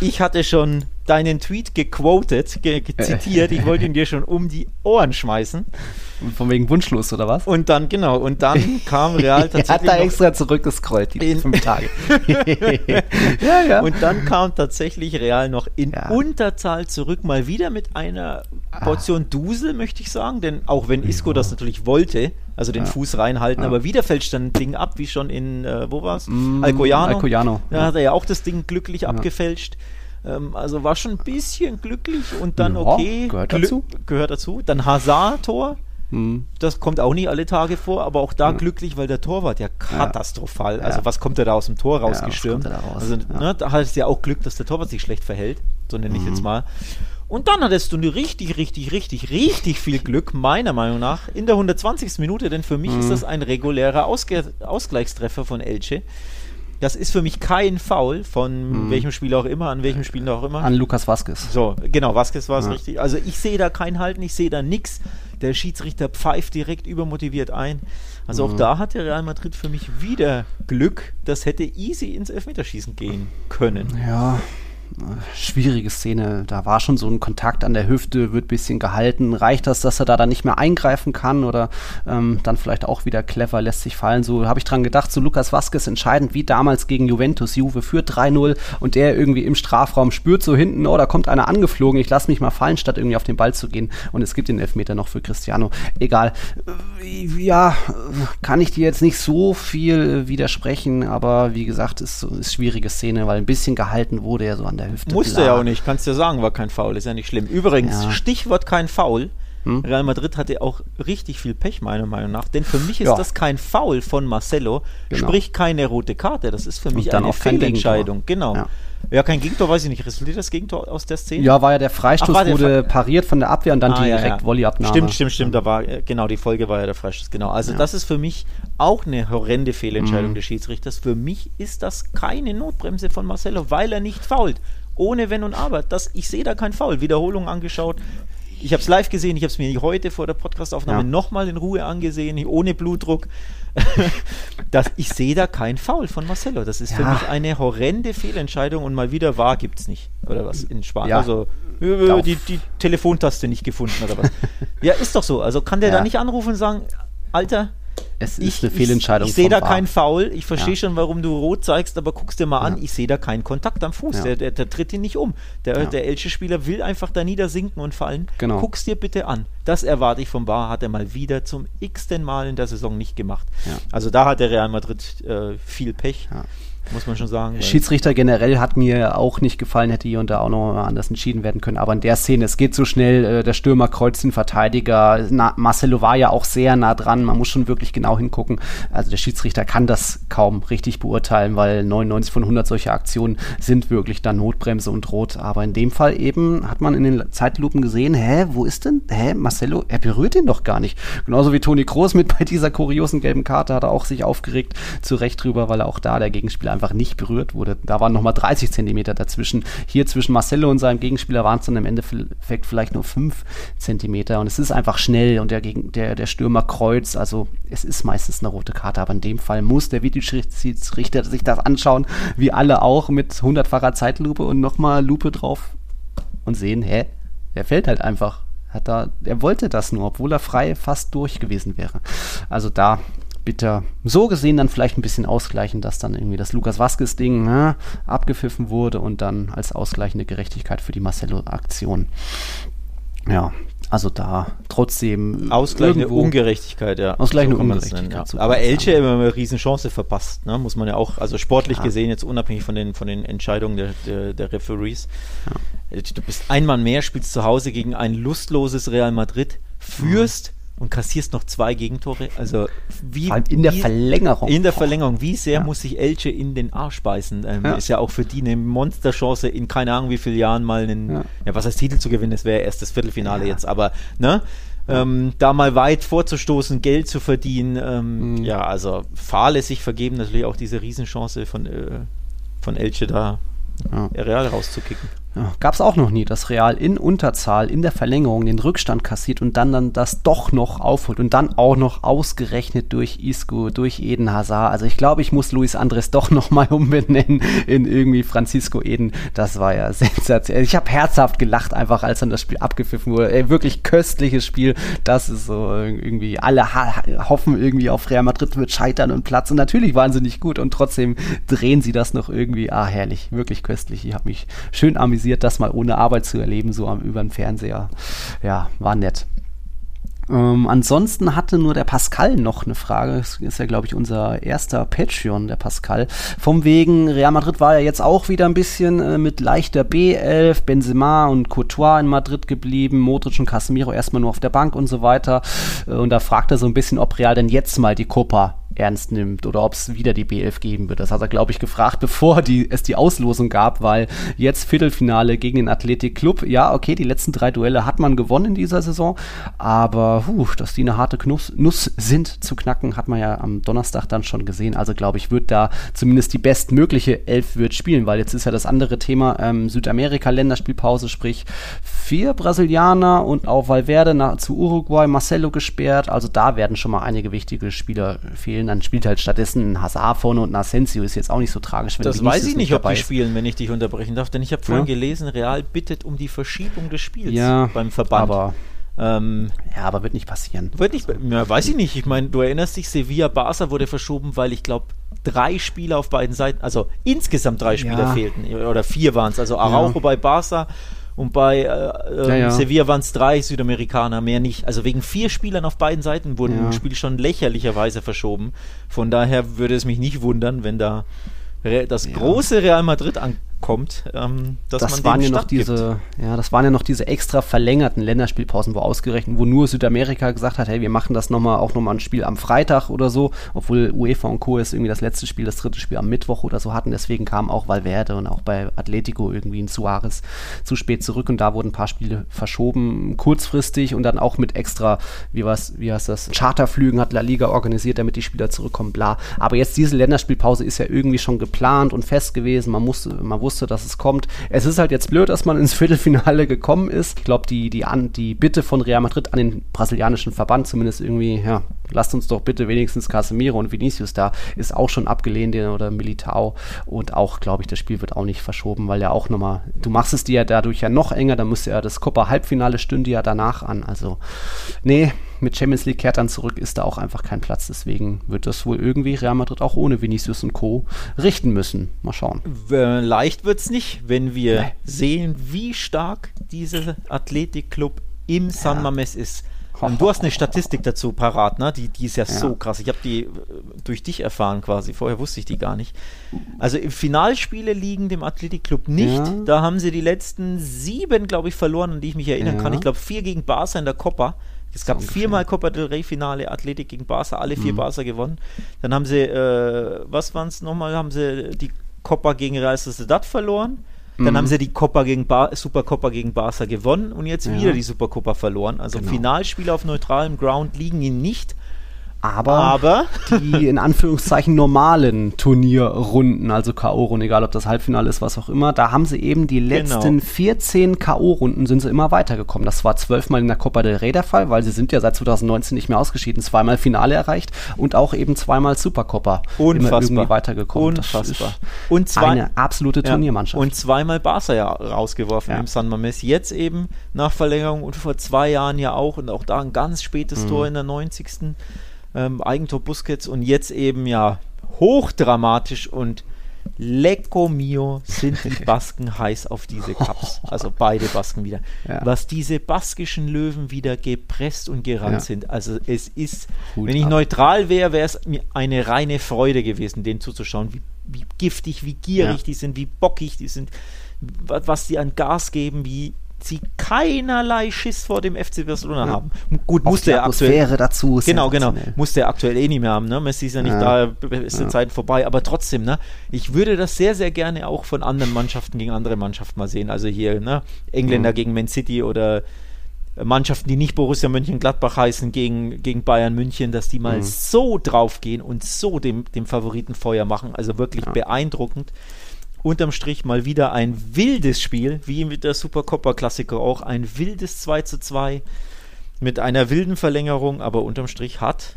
Ich hatte schon deinen Tweet gequotet, ge zitiert. Ich wollte ihn dir schon um die Ohren schmeißen. Von wegen wunschlos oder was? Und dann, genau, und dann kam Real tatsächlich. er hat da extra zurückgescrollt, die fünf Tage. ja, ja. Und dann kam tatsächlich Real noch in ja. Unterzahl zurück, mal wieder mit einer Portion ah. Dusel, möchte ich sagen. Denn auch wenn Isco ja. das natürlich wollte, also den ja. Fuß reinhalten, aber wieder fälscht dann ein Ding ab, wie schon in, äh, wo war es? Mm, Alcoyano. Alcoyano. Da hat er ja auch das Ding glücklich abgefälscht. Ähm, also war schon ein bisschen glücklich und dann okay. Gehört dazu. Gehört dazu. Dann Hazard-Tor. Hm. Das kommt auch nicht alle Tage vor, aber auch da hm. glücklich, weil der Torwart ja katastrophal. Ja. Also was kommt er da aus dem Tor rausgestürmt? Ja, raus? Also ja. ne, da hat es ja auch Glück, dass der Torwart sich schlecht verhält, so nenne ich mhm. jetzt mal. Und dann hattest du richtig, richtig, richtig, richtig viel Glück, meiner Meinung nach, in der 120. Minute, denn für mich mhm. ist das ein regulärer Ausge Ausgleichstreffer von Elche. Das ist für mich kein Foul von mhm. welchem Spieler auch immer, an welchem Spieler auch immer. An Lukas Vasquez. So, genau, Vasquez war es ja. richtig. Also ich sehe da kein Halten, ich sehe da nichts. Der Schiedsrichter pfeift direkt übermotiviert ein. Also mhm. auch da hat der Real Madrid für mich wieder Glück. Das hätte easy ins Elfmeterschießen gehen können. Ja, schwierige Szene. Da war schon so ein Kontakt an der Hüfte, wird ein bisschen gehalten. Reicht das, dass er da dann nicht mehr eingreifen kann oder ähm, dann vielleicht auch wieder clever lässt sich fallen? So habe ich dran gedacht, so Lukas Vasquez entscheidend wie damals gegen Juventus. Juve führt 3-0 und der irgendwie im Strafraum spürt so hinten, oh, da kommt einer angeflogen, ich lasse mich mal fallen, statt irgendwie auf den Ball zu gehen. Und es gibt den Elfmeter noch für Cristiano. Egal. Äh, ja, kann ich dir jetzt nicht so viel widersprechen, aber wie gesagt, ist eine schwierige Szene, weil ein bisschen gehalten wurde er so an der Hüfte. Musste ja auch nicht, kannst ja sagen, war kein Foul, ist ja nicht schlimm. Übrigens, ja. Stichwort kein Foul. Hm? Real Madrid hatte auch richtig viel Pech, meiner Meinung nach. Denn für mich ist ja. das kein Foul von Marcelo, genau. sprich keine rote Karte. Das ist für mich eine Fehlentscheidung. Genau. Ja. Ja, kein Gegentor, weiß ich nicht. Resultiert das Gegentor aus der Szene? Ja, war ja der Freistoß, Ach, der wurde Fre pariert von der Abwehr und dann ah, direkt ja, ja. Volleyabnahme. Stimmt, stimmt, stimmt. Da war, äh, genau, die Folge war ja der Freistoß, genau. Also ja. das ist für mich auch eine horrende Fehlentscheidung mhm. des Schiedsrichters. Für mich ist das keine Notbremse von Marcelo, weil er nicht fault ohne Wenn und Aber. Das, ich sehe da kein Foul. Wiederholung angeschaut. Ich habe es live gesehen, ich habe es mir heute vor der Podcastaufnahme ja. nochmal in Ruhe angesehen, ohne Blutdruck. Das, ich sehe da kein Foul von Marcelo. Das ist ja. für mich eine horrende Fehlentscheidung und mal wieder wahr gibt es nicht. Oder was in Spanien. Ja. Also äh, die, die, Telefontaste nicht gefunden oder was. ja, ist doch so. Also kann der da nicht anrufen und sagen, Alter, es ist eine Fehlentscheidung. Ich, ich sehe da keinen Foul. Ich verstehe ja. schon, warum du rot zeigst, aber guckst dir mal an. Ich sehe da keinen Kontakt am Fuß. Ja. Der, der, der, tritt ihn nicht um. Der, der Elche-Spieler will einfach da niedersinken und fallen. Genau. Guck's dir bitte an. Das erwarte ich vom Bar. Hat er mal wieder zum x-ten Mal in der Saison nicht gemacht. Also da hat der Real Madrid äh, viel Pech muss man schon sagen. Schiedsrichter generell hat mir auch nicht gefallen, hätte hier und da auch noch anders entschieden werden können. Aber in der Szene, es geht so schnell, äh, der Stürmer kreuzt den Verteidiger. Na, Marcelo war ja auch sehr nah dran, man muss schon wirklich genau hingucken. Also der Schiedsrichter kann das kaum richtig beurteilen, weil 99 von 100 solcher Aktionen sind wirklich dann Notbremse und Rot. Aber in dem Fall eben hat man in den Zeitlupen gesehen, hä, wo ist denn, hä, Marcelo, er berührt ihn doch gar nicht. Genauso wie Toni Kroos mit bei dieser kuriosen gelben Karte hat er auch sich aufgeregt, zu Recht drüber, weil er auch da der Gegenspieler einfach nicht berührt wurde. Da waren nochmal 30 Zentimeter dazwischen. Hier zwischen Marcelo und seinem Gegenspieler waren es dann im Endeffekt vielleicht nur 5 Zentimeter. Und es ist einfach schnell und der, der, der Stürmer kreuzt. Also es ist meistens eine rote Karte. Aber in dem Fall muss der Videoschiedsrichter sich das anschauen, wie alle auch mit 100-facher Zeitlupe und nochmal Lupe drauf und sehen, hä, der fällt halt einfach. Hat da, er wollte das nur, obwohl er frei fast durch gewesen wäre. Also da bitter. So gesehen dann vielleicht ein bisschen ausgleichen, dass dann irgendwie das Lukas Vasquez-Ding ne, abgepfiffen wurde und dann als ausgleichende Gerechtigkeit für die Marcelo-Aktion. Ja, also da trotzdem. Ausgleichende Ungerechtigkeit, ja. Ausgleichende so Ungerechtigkeit. Ja. Aber Elche immer eine Riesenchance verpasst, ne? muss man ja auch, also sportlich ja. gesehen, jetzt unabhängig von den, von den Entscheidungen der, der, der Referees. Ja. Du bist ein Mann mehr, spielst zu Hause gegen ein lustloses Real Madrid, führst. Mhm und kassierst noch zwei Gegentore. Also wie in der wie, Verlängerung. In der Verlängerung. Wie sehr ja. muss sich Elche in den Arsch beißen? Ähm, ja. Ist ja auch für die eine Monsterchance in keine Ahnung wie vielen Jahren mal einen, ja, ja was heißt Titel zu gewinnen? Das wäre erst das Viertelfinale jetzt, aber ne? Ähm, da mal weit vorzustoßen, Geld zu verdienen. Ähm, mhm. Ja, also fahrlässig vergeben natürlich auch diese Riesenchance von, äh, von Elche da Real rauszukicken. Gab es auch noch nie, dass Real in Unterzahl in der Verlängerung den Rückstand kassiert und dann, dann das doch noch aufholt und dann auch noch ausgerechnet durch Isco, durch Eden Hazard. Also ich glaube, ich muss Luis Andres doch nochmal umbenennen in irgendwie Francisco Eden. Das war ja sensationell. Ich habe herzhaft gelacht einfach, als dann das Spiel abgepfiffen wurde. Ey, wirklich köstliches Spiel. Das ist so irgendwie, alle hoffen irgendwie auf Real Madrid wird scheitern und Platz. Und natürlich waren sie nicht gut und trotzdem drehen sie das noch irgendwie. Ah, herrlich, wirklich köstlich. Ich habe mich schön amüsiert organisiert, das mal ohne Arbeit zu erleben, so am, über den Fernseher. Ja, war nett. Ähm, ansonsten hatte nur der Pascal noch eine Frage. Das ist ja, glaube ich, unser erster Patreon, der Pascal. Vom wegen, Real Madrid war ja jetzt auch wieder ein bisschen äh, mit leichter B11, Benzema und Courtois in Madrid geblieben, Modric und Casemiro erstmal nur auf der Bank und so weiter. Äh, und da fragt er so ein bisschen, ob Real denn jetzt mal die Copa ernst nimmt oder ob es wieder die B11 geben wird. Das hat er, glaube ich, gefragt, bevor die, es die Auslosung gab, weil jetzt Viertelfinale gegen den Athletic Club. Ja, okay, die letzten drei Duelle hat man gewonnen in dieser Saison, aber puh, dass die eine harte Knuss, Nuss sind zu knacken, hat man ja am Donnerstag dann schon gesehen. Also glaube ich, wird da zumindest die bestmögliche Elf wird spielen, weil jetzt ist ja das andere Thema ähm, Südamerika-Länderspielpause, sprich vier Brasilianer und auch Valverde nach, zu Uruguay, Marcelo gesperrt. Also da werden schon mal einige wichtige Spieler fehlen dann spielt halt stattdessen ein Hazard vorne und ein Asensio, ist jetzt auch nicht so tragisch. Wenn das weiß ich nicht, ob die spielen, wenn ich dich unterbrechen darf, denn ich habe vorhin ja. gelesen, Real bittet um die Verschiebung des Spiels ja, beim Verband. Aber ähm, ja, aber wird nicht passieren. Wird nicht, ja, weiß ich nicht. Ich meine, du erinnerst dich, Sevilla Barca wurde verschoben, weil ich glaube, drei Spieler auf beiden Seiten, also insgesamt drei Spieler ja. fehlten, oder vier waren es. Also Araujo ja. bei Barca und bei äh, äh. Sevilla waren es drei Südamerikaner, mehr nicht. Also wegen vier Spielern auf beiden Seiten wurden ja. Spiel schon lächerlicherweise verschoben. Von daher würde es mich nicht wundern, wenn da das große Real Madrid an, kommt, ähm, dass das man waren ja noch diese, ja, das waren ja noch diese extra verlängerten Länderspielpausen, wo ausgerechnet, wo nur Südamerika gesagt hat, hey, wir machen das nochmal auch nochmal ein Spiel am Freitag oder so, obwohl UEFA und Co. ist irgendwie das letzte Spiel, das dritte Spiel am Mittwoch oder so hatten, deswegen kam auch Valverde und auch bei Atletico irgendwie ein Suarez zu spät zurück und da wurden ein paar Spiele verschoben, kurzfristig und dann auch mit extra, wie was, wie heißt das, Charterflügen hat La Liga organisiert, damit die Spieler zurückkommen, bla. Aber jetzt diese Länderspielpause ist ja irgendwie schon geplant und fest gewesen, man musste, man wusste, wusste, dass es kommt. Es ist halt jetzt blöd, dass man ins Viertelfinale gekommen ist. Ich glaube, die, die, die Bitte von Real Madrid an den brasilianischen Verband zumindest irgendwie, ja, lasst uns doch bitte wenigstens Casemiro und Vinicius da, ist auch schon abgelehnt oder Militao. Und auch, glaube ich, das Spiel wird auch nicht verschoben, weil ja auch nochmal, du machst es dir ja dadurch ja noch enger, dann müsste ja das Copa Halbfinale stünde ja danach an. Also, nee, mit Champions League kehrt dann zurück, ist da auch einfach kein Platz. Deswegen wird das wohl irgendwie Real Madrid auch ohne Vinicius und Co. richten müssen. Mal schauen. Leicht wird es nicht, wenn wir nee. sehen, wie stark dieser Athletikclub im San ja. Mames ist. Und du hast eine Statistik dazu parat, ne? Die, die ist ja, ja. so krass. Ich habe die äh, durch dich erfahren quasi. Vorher wusste ich die gar nicht. Also im Finalspiele liegen dem Athletikclub nicht. Ja. Da haben sie die letzten sieben, glaube ich, verloren, an die ich mich erinnern ja. kann. Ich glaube vier gegen Barca in der Copa. Es gab so viermal Copa del Rey Finale, Athletik gegen Barca, alle vier mhm. Barca gewonnen. Dann haben sie, äh, was waren es nochmal, haben sie die Copa gegen Real Sociedad verloren. Dann mhm. haben sie die Copa gegen Bar Supercopa gegen Barca gewonnen und jetzt ja. wieder die Supercopa verloren. Also genau. Finalspiele auf neutralem Ground liegen ihnen nicht. Aber, aber die in Anführungszeichen normalen Turnierrunden, also K.O.-Runden, egal ob das Halbfinale ist, was auch immer, da haben sie eben die genau. letzten genau. 14 K.O.-Runden sind sie immer weitergekommen. Das war zwölfmal in der Copa del Rey der Fall, weil sie sind ja seit 2019 nicht mehr ausgeschieden, zweimal Finale erreicht und auch eben zweimal Supercopa. Unfassbar. Immer irgendwie weitergekommen. Unfassbar. und zwei, eine absolute Turniermannschaft. und zweimal Barca ja rausgeworfen ja. im San Mames. Jetzt eben nach Verlängerung und vor zwei Jahren ja auch und auch da ein ganz spätes mhm. Tor in der 90 ähm, Eigentor Busquets und jetzt eben ja hochdramatisch und Lecco mio sind die Basken heiß auf diese Cups. Also beide Basken wieder. Ja. Was diese baskischen Löwen wieder gepresst und gerannt ja. sind. Also es ist, Hut wenn ich ab. neutral wäre, wäre es mir eine reine Freude gewesen, denen zuzuschauen, wie, wie giftig, wie gierig ja. die sind, wie bockig die sind, was die an Gas geben, wie sie keinerlei Schiss vor dem FC Barcelona ja. haben. Gut, Auch musste er aktuell dazu. Genau, genau. Musste er aktuell eh nicht mehr haben. Ne? Messi ist ja nicht ja. da, ist die ja. Zeit vorbei. Aber trotzdem, ne? Ich würde das sehr, sehr gerne auch von anderen Mannschaften gegen andere Mannschaften mal sehen. Also hier, ne? Engländer mhm. gegen Man City oder Mannschaften, die nicht Borussia Mönchengladbach heißen, gegen, gegen Bayern München, dass die mal mhm. so draufgehen und so dem, dem Favoriten Feuer machen. Also wirklich beeindruckend. Unterm Strich mal wieder ein wildes Spiel, wie mit der Supercoppa-Klassiker auch, ein wildes 2 zu 2 mit einer wilden Verlängerung, aber unterm Strich hat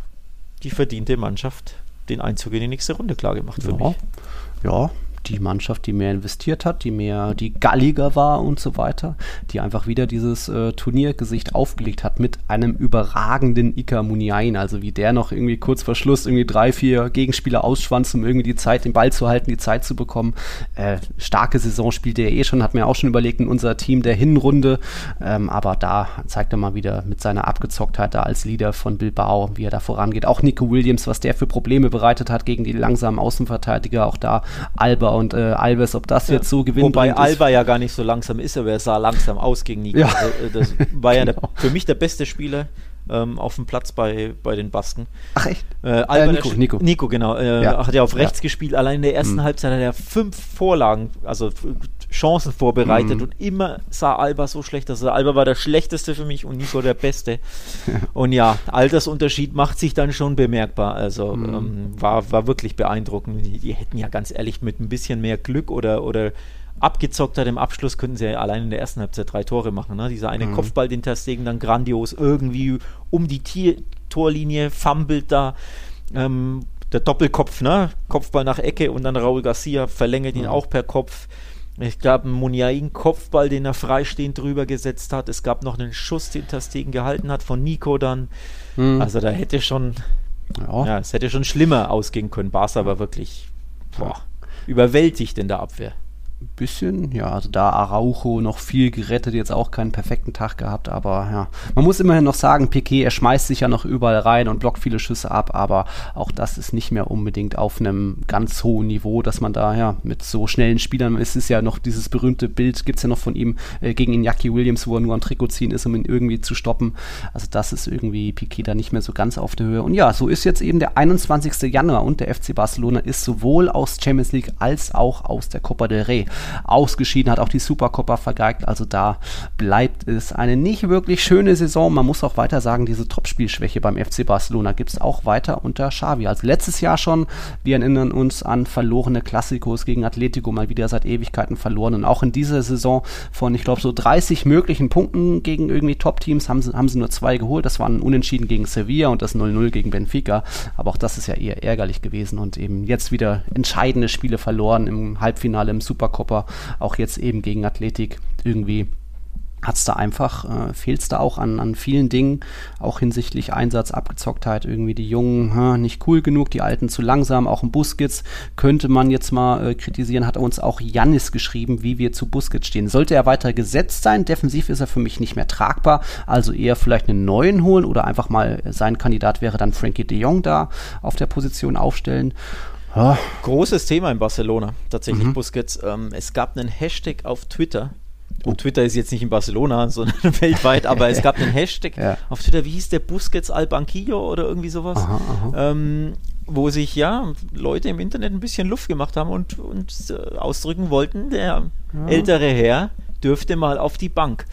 die verdiente Mannschaft den Einzug in die nächste Runde klar gemacht für ja. mich. Ja, die Mannschaft, die mehr investiert hat, die mehr, die galliger war und so weiter, die einfach wieder dieses äh, Turniergesicht aufgelegt hat mit einem überragenden Ika Muniain, also wie der noch irgendwie kurz vor Schluss irgendwie drei, vier Gegenspieler ausschwanzt, um irgendwie die Zeit, den Ball zu halten, die Zeit zu bekommen. Äh, starke Saison spielte er eh schon, hat mir auch schon überlegt in unser Team der Hinrunde, ähm, aber da zeigt er mal wieder mit seiner Abgezocktheit da als Leader von Bilbao, wie er da vorangeht. Auch Nico Williams, was der für Probleme bereitet hat gegen die langsamen Außenverteidiger, auch da Alba und äh, Alves, ob das ja. jetzt so gewinnt. Wobei Alba ja gar nicht so langsam ist, aber er sah langsam aus gegen Nico. Ja. Also, äh, das war ja genau. der, für mich der beste Spieler ähm, auf dem Platz bei, bei den Basken. Ach echt? Äh, Alba, äh, Nico, Nico. Nico, genau. Äh, ja. Hat ja auf rechts gespielt. Allein in der ersten mhm. Halbzeit hat er fünf Vorlagen, also Chancen vorbereitet mhm. und immer sah Alba so schlecht aus. Also Alba war der schlechteste für mich und Nico der beste. und ja, Altersunterschied macht sich dann schon bemerkbar. Also mhm. ähm, war, war wirklich beeindruckend. Die, die, hätten ja ganz ehrlich mit ein bisschen mehr Glück oder, oder abgezockt hat im Abschluss, könnten sie ja allein in der ersten Halbzeit drei Tore machen. Ne? Dieser eine mhm. Kopfball, den Terstegen dann grandios irgendwie um die Tier Torlinie fummelt da. Ähm, der Doppelkopf, ne? Kopfball nach Ecke und dann Raul Garcia verlängert ihn mhm. auch per Kopf. Ich glaube, ein Muniain-Kopfball, den er freistehend drüber gesetzt hat. Es gab noch einen Schuss, den Terstegen gehalten hat von Nico dann. Mhm. Also da hätte schon, ja. ja. es hätte schon schlimmer ausgehen können. Barca war wirklich boah, überwältigt in der Abwehr bisschen, ja, also da Araujo noch viel gerettet, jetzt auch keinen perfekten Tag gehabt, aber ja, man muss immerhin noch sagen, Piquet, er schmeißt sich ja noch überall rein und blockt viele Schüsse ab, aber auch das ist nicht mehr unbedingt auf einem ganz hohen Niveau, dass man da ja mit so schnellen Spielern, es ist ja noch dieses berühmte Bild, gibt es ja noch von ihm äh, gegen Iñaki Williams, wo er nur am Trikot ziehen ist, um ihn irgendwie zu stoppen, also das ist irgendwie Piquet da nicht mehr so ganz auf der Höhe. Und ja, so ist jetzt eben der 21. Januar und der FC Barcelona ist sowohl aus Champions League als auch aus der Copa del Rey ausgeschieden, hat auch die Supercoppa vergeigt. Also da bleibt es eine nicht wirklich schöne Saison. Man muss auch weiter sagen, diese Topspielschwäche beim FC Barcelona gibt es auch weiter unter Xavi. Also letztes Jahr schon, wir erinnern uns an verlorene Klassikos gegen Atletico, mal wieder seit Ewigkeiten verloren. Und auch in dieser Saison von, ich glaube, so 30 möglichen Punkten gegen irgendwie Top-Teams haben sie, haben sie nur zwei geholt. Das waren Unentschieden gegen Sevilla und das 0-0 gegen Benfica. Aber auch das ist ja eher ärgerlich gewesen und eben jetzt wieder entscheidende Spiele verloren im Halbfinale im Supercoppa auch jetzt eben gegen Athletik irgendwie hat es da einfach, äh, fehlt es da auch an, an vielen Dingen, auch hinsichtlich Einsatz, Abgezocktheit, irgendwie die Jungen hm, nicht cool genug, die Alten zu langsam, auch ein Busquets könnte man jetzt mal äh, kritisieren, hat uns auch Jannis geschrieben, wie wir zu Busquets stehen. Sollte er weiter gesetzt sein, defensiv ist er für mich nicht mehr tragbar, also eher vielleicht einen neuen holen oder einfach mal sein Kandidat wäre dann Frankie de Jong da auf der Position aufstellen Ah. Großes Thema in Barcelona, tatsächlich mhm. Busquets. Ähm, es gab einen Hashtag auf Twitter. Und oh. Twitter ist jetzt nicht in Barcelona, sondern weltweit, aber es gab einen Hashtag ja. auf Twitter, wie hieß der Busquets al Banquillo oder irgendwie sowas, aha, aha. Ähm, wo sich ja Leute im Internet ein bisschen Luft gemacht haben und, und äh, ausdrücken wollten, der ja. ältere Herr dürfte mal auf die Bank.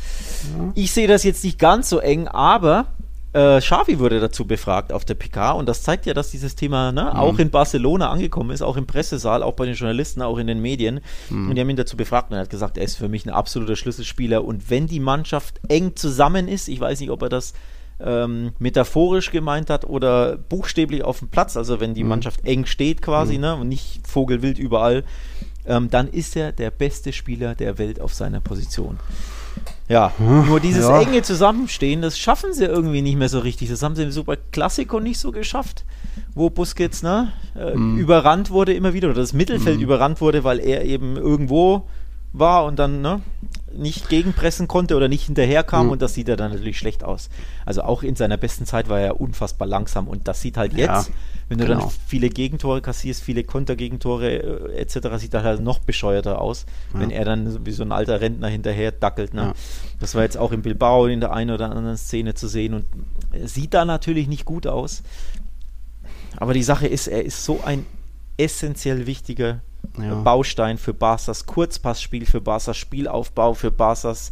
Ja. Ich sehe das jetzt nicht ganz so eng, aber äh, Xavi wurde dazu befragt auf der PK und das zeigt ja, dass dieses Thema ne, mhm. auch in Barcelona angekommen ist, auch im Pressesaal, auch bei den Journalisten, auch in den Medien. Mhm. Und die haben ihn dazu befragt und er hat gesagt, er ist für mich ein absoluter Schlüsselspieler und wenn die Mannschaft eng zusammen ist, ich weiß nicht, ob er das ähm, metaphorisch gemeint hat oder buchstäblich auf dem Platz, also wenn die mhm. Mannschaft eng steht quasi, mhm. ne, und nicht vogelwild überall, ähm, dann ist er der beste Spieler der Welt auf seiner Position. Ja, nur dieses ja. enge Zusammenstehen, das schaffen sie irgendwie nicht mehr so richtig. Das haben sie im Super Classico nicht so geschafft, wo Busquets ne, äh, hm. überrannt wurde immer wieder, oder das Mittelfeld hm. überrannt wurde, weil er eben irgendwo war und dann ne, nicht gegenpressen konnte oder nicht hinterherkam mhm. und das sieht er dann natürlich schlecht aus. Also auch in seiner besten Zeit war er unfassbar langsam und das sieht halt jetzt, ja, wenn du genau. dann viele Gegentore kassierst, viele Kontergegentore äh, etc., sieht er halt noch bescheuerter aus, ja. wenn er dann wie so ein alter Rentner hinterher dackelt. Ne? Ja. Das war jetzt auch in Bilbao in der einen oder anderen Szene zu sehen und sieht da natürlich nicht gut aus. Aber die Sache ist, er ist so ein essentiell wichtiger ja. Baustein für Barca's Kurzpassspiel, für Barca's Spielaufbau, für Barca's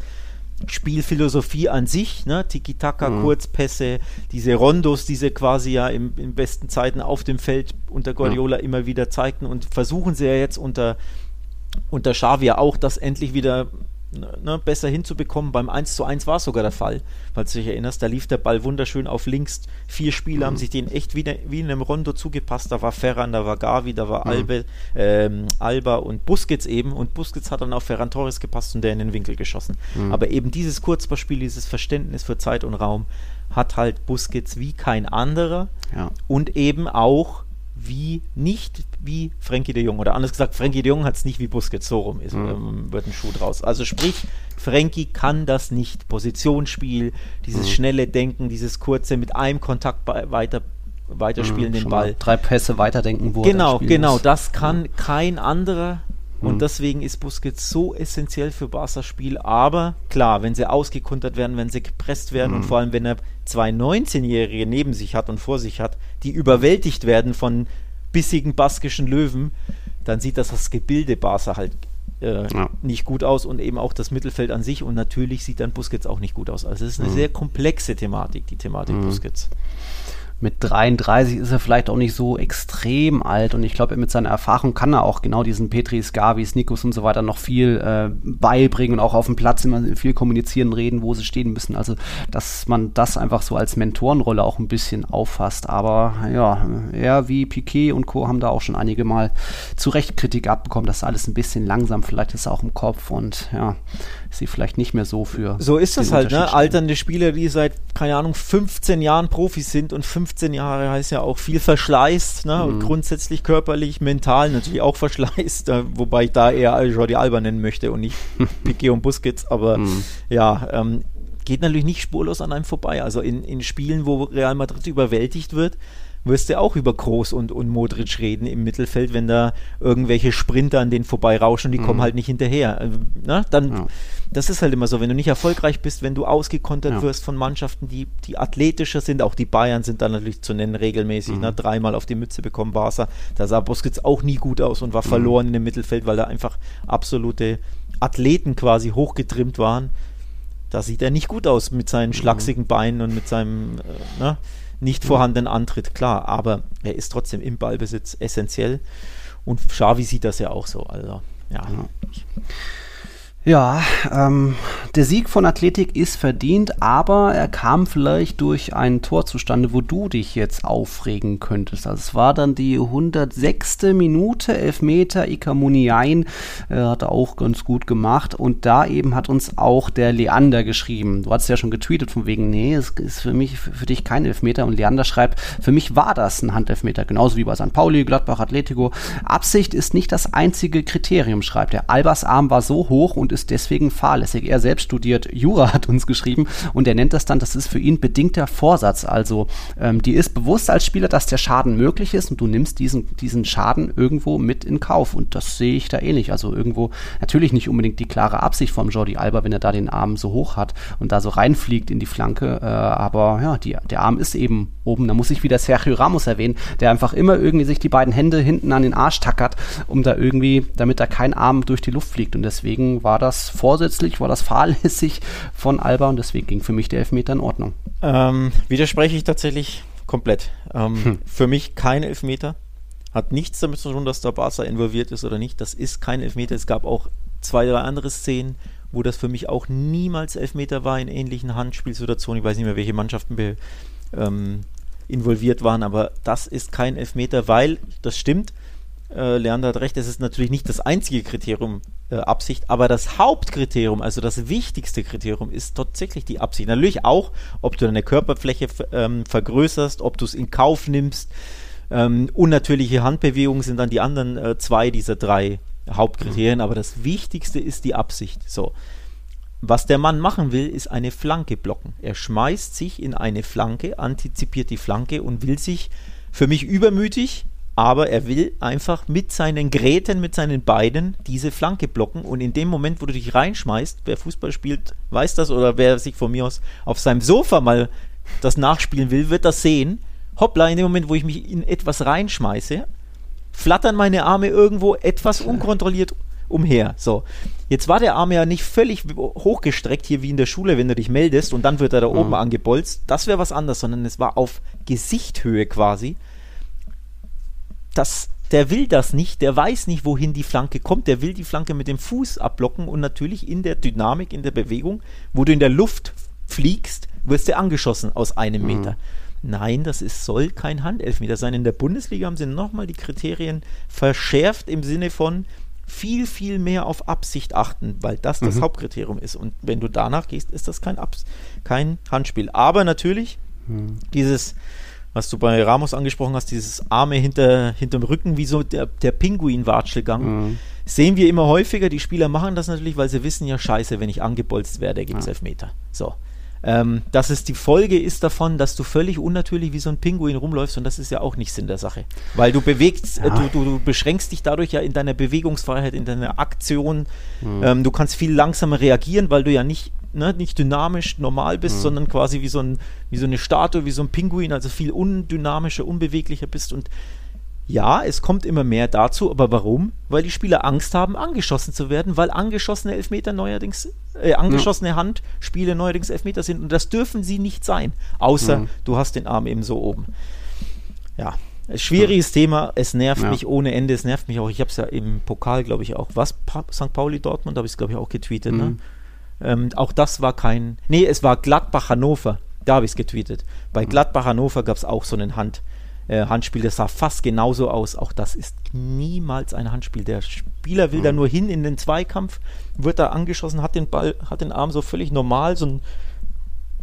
Spielphilosophie an sich, ne? Tiki-Taka, mhm. Kurzpässe, diese Rondos, die sie quasi ja im, in besten Zeiten auf dem Feld unter Guardiola ja. immer wieder zeigten und versuchen sie ja jetzt unter unter Xavi auch, das endlich wieder ne, besser hinzubekommen. Beim 1 zu 1 war es sogar der Fall, falls du dich erinnerst. Da lief der Ball wunderschön auf links. Vier Spieler mhm. haben sich den echt wie, wie in einem Rondo zugepasst. Da war Ferran, da war Gavi, da war mhm. Albe, ähm, Alba und Busquets eben. Und Busquets hat dann auf Ferran Torres gepasst und der in den Winkel geschossen. Mhm. Aber eben dieses Kurzballspiel, dieses Verständnis für Zeit und Raum hat halt Busquets wie kein anderer. Ja. Und eben auch wie nicht wie Frankie de Jong. Oder anders gesagt, Frankie de Jong hat es nicht wie Busquets, so rum ist, mhm. ähm, wird ein Schuh draus. Also sprich, Frankie kann das nicht. Positionsspiel, dieses mhm. schnelle Denken, dieses kurze mit einem Kontakt weiter weiterspielen mhm, den Ball. Drei Pässe weiterdenken, wo Genau, genau, das kann ja. kein anderer und mhm. deswegen ist Busquets so essentiell für Barca's Spiel. Aber klar, wenn sie ausgekuntert werden, wenn sie gepresst werden mhm. und vor allem, wenn er zwei 19-Jährige neben sich hat und vor sich hat, die überwältigt werden von bissigen baskischen Löwen, dann sieht das das Gebilde Barca halt äh, ja. nicht gut aus und eben auch das Mittelfeld an sich. Und natürlich sieht dann Busquets auch nicht gut aus. Also es ist eine mhm. sehr komplexe Thematik, die Thematik mhm. Busquets mit 33 ist er vielleicht auch nicht so extrem alt und ich glaube, mit seiner Erfahrung kann er auch genau diesen Petris, Gavis, Nikos und so weiter noch viel äh, beibringen und auch auf dem Platz immer viel kommunizieren, reden, wo sie stehen müssen. Also, dass man das einfach so als Mentorenrolle auch ein bisschen auffasst. Aber ja, er wie Piquet und Co. haben da auch schon einige Mal zu Recht Kritik abbekommen, dass alles ein bisschen langsam vielleicht ist auch im Kopf und ja, sie vielleicht nicht mehr so für. So ist das halt, ne? Alternde Spieler, die seit, keine Ahnung, 15 Jahren Profis sind und 15 Jahre heißt ja auch viel Verschleiß, ne? Mhm. grundsätzlich körperlich, mental natürlich auch Verschleiß, äh, wobei ich da eher Jordi Alba nennen möchte und nicht Piquet und Busquets, aber mhm. ja, ähm, geht natürlich nicht spurlos an einem vorbei. Also in, in Spielen, wo Real Madrid überwältigt wird, wirst du auch über Groß und, und Modric reden im Mittelfeld, wenn da irgendwelche Sprinter an denen vorbeirauschen und die mhm. kommen halt nicht hinterher. Äh, na, dann, ja. das ist halt immer so, wenn du nicht erfolgreich bist, wenn du ausgekontert ja. wirst von Mannschaften, die, die athletischer sind, auch die Bayern sind da natürlich zu nennen regelmäßig, mhm. ne, dreimal auf die Mütze bekommen Barca, da sah Busquets auch nie gut aus und war mhm. verloren in dem Mittelfeld, weil da einfach absolute Athleten quasi hochgetrimmt waren. Da sieht er nicht gut aus mit seinen mhm. schlachsigen Beinen und mit seinem, äh, ne? Nicht vorhandenen Antritt, klar, aber er ist trotzdem im Ballbesitz essentiell. Und Xavi sieht das ja auch so. Also, ja. ja. Ja, ähm, der Sieg von Athletik ist verdient, aber er kam vielleicht durch einen Tor zustande, wo du dich jetzt aufregen könntest. Also es war dann die 106. Minute, Elfmeter, Ikamuniain äh, hat auch ganz gut gemacht und da eben hat uns auch der Leander geschrieben. Du hast ja schon getweetet von wegen, nee, es ist für mich, für, für dich kein Elfmeter und Leander schreibt, für mich war das ein Handelfmeter, genauso wie bei St. Pauli, Gladbach, Atletico. Absicht ist nicht das einzige Kriterium, schreibt er. Albers Arm war so hoch und ist deswegen fahrlässig. Er selbst studiert Jura, hat uns geschrieben, und er nennt das dann, das ist für ihn bedingter Vorsatz. Also ähm, die ist bewusst als Spieler, dass der Schaden möglich ist und du nimmst diesen, diesen Schaden irgendwo mit in Kauf. Und das sehe ich da ähnlich. Also irgendwo natürlich nicht unbedingt die klare Absicht vom Jordi Alba, wenn er da den Arm so hoch hat und da so reinfliegt in die Flanke. Äh, aber ja, die, der Arm ist eben oben. Da muss ich wieder Sergio Ramos erwähnen, der einfach immer irgendwie sich die beiden Hände hinten an den Arsch tackert, um da irgendwie, damit da kein Arm durch die Luft fliegt. Und deswegen war das vorsätzlich, war das fahrlässig von Alba und deswegen ging für mich der Elfmeter in Ordnung. Ähm, widerspreche ich tatsächlich komplett. Ähm, hm. Für mich kein Elfmeter. Hat nichts damit zu tun, dass der Barca involviert ist oder nicht. Das ist kein Elfmeter. Es gab auch zwei, drei andere Szenen, wo das für mich auch niemals Elfmeter war in ähnlichen Handspielsituationen. Ich weiß nicht mehr, welche Mannschaften ähm, involviert waren, aber das ist kein Elfmeter, weil, das stimmt, äh, Leander hat recht, es ist natürlich nicht das einzige Kriterium äh, Absicht, aber das Hauptkriterium, also das wichtigste Kriterium ist tatsächlich die Absicht. Natürlich auch, ob du deine Körperfläche ähm, vergrößerst, ob du es in Kauf nimmst. Ähm, unnatürliche Handbewegungen sind dann die anderen äh, zwei dieser drei Hauptkriterien, aber das Wichtigste ist die Absicht. So. Was der Mann machen will, ist eine Flanke blocken. Er schmeißt sich in eine Flanke, antizipiert die Flanke und will sich für mich übermütig, aber er will einfach mit seinen Gräten, mit seinen Beinen diese Flanke blocken und in dem Moment, wo du dich reinschmeißt, wer Fußball spielt, weiß das oder wer sich von mir aus auf seinem Sofa mal das nachspielen will, wird das sehen. Hoppla, in dem Moment, wo ich mich in etwas reinschmeiße, flattern meine Arme irgendwo etwas unkontrolliert umher. So. Jetzt war der Arm ja nicht völlig hochgestreckt, hier wie in der Schule, wenn du dich meldest und dann wird er da mhm. oben angebolzt. Das wäre was anderes, sondern es war auf Gesichthöhe quasi. Das der will das nicht, der weiß nicht, wohin die Flanke kommt, der will die Flanke mit dem Fuß abblocken und natürlich in der Dynamik, in der Bewegung, wo du in der Luft fliegst, wirst du angeschossen aus einem mhm. Meter. Nein, das ist, soll kein Handelfmeter sein. In der Bundesliga haben sie nochmal die Kriterien verschärft im Sinne von viel, viel mehr auf Absicht achten, weil das das mhm. Hauptkriterium ist. Und wenn du danach gehst, ist das kein, Abs kein Handspiel. Aber natürlich, mhm. dieses, was du bei Ramos angesprochen hast, dieses Arme hinter, hinterm Rücken, wie so der, der Pinguin-Watschelgang, mhm. sehen wir immer häufiger. Die Spieler machen das natürlich, weil sie wissen ja, scheiße, wenn ich angebolzt werde, gibt es ja. Elfmeter. So. Ähm, dass es die Folge ist davon, dass du völlig unnatürlich wie so ein Pinguin rumläufst und das ist ja auch nicht Sinn der Sache. Weil du bewegst, ja. äh, du, du, du, beschränkst dich dadurch ja in deiner Bewegungsfreiheit, in deiner Aktion. Mhm. Ähm, du kannst viel langsamer reagieren, weil du ja nicht, ne, nicht dynamisch normal bist, mhm. sondern quasi wie so, ein, wie so eine Statue, wie so ein Pinguin, also viel undynamischer, unbeweglicher bist und ja, es kommt immer mehr dazu, aber warum? Weil die Spieler Angst haben, angeschossen zu werden, weil angeschossene Elfmeter neuerdings, äh, angeschossene ja. Handspiele neuerdings Elfmeter sind und das dürfen sie nicht sein, außer mhm. du hast den Arm eben so oben. Ja, schwieriges ja. Thema, es nervt ja. mich ohne Ende, es nervt mich auch, ich habe es ja im Pokal, glaube ich, auch, was, pa St. Pauli Dortmund, habe ich es, glaube ich, auch getweetet, ne? mhm. ne? Ähm, auch das war kein, nee, es war Gladbach-Hannover, da habe ich es getweetet. Bei mhm. Gladbach-Hannover gab es auch so einen Hand, äh, Handspiel, das sah fast genauso aus. Auch das ist niemals ein Handspiel. Der Spieler will mhm. da nur hin in den Zweikampf, wird da angeschossen, hat den Ball, hat den Arm so völlig normal, so ein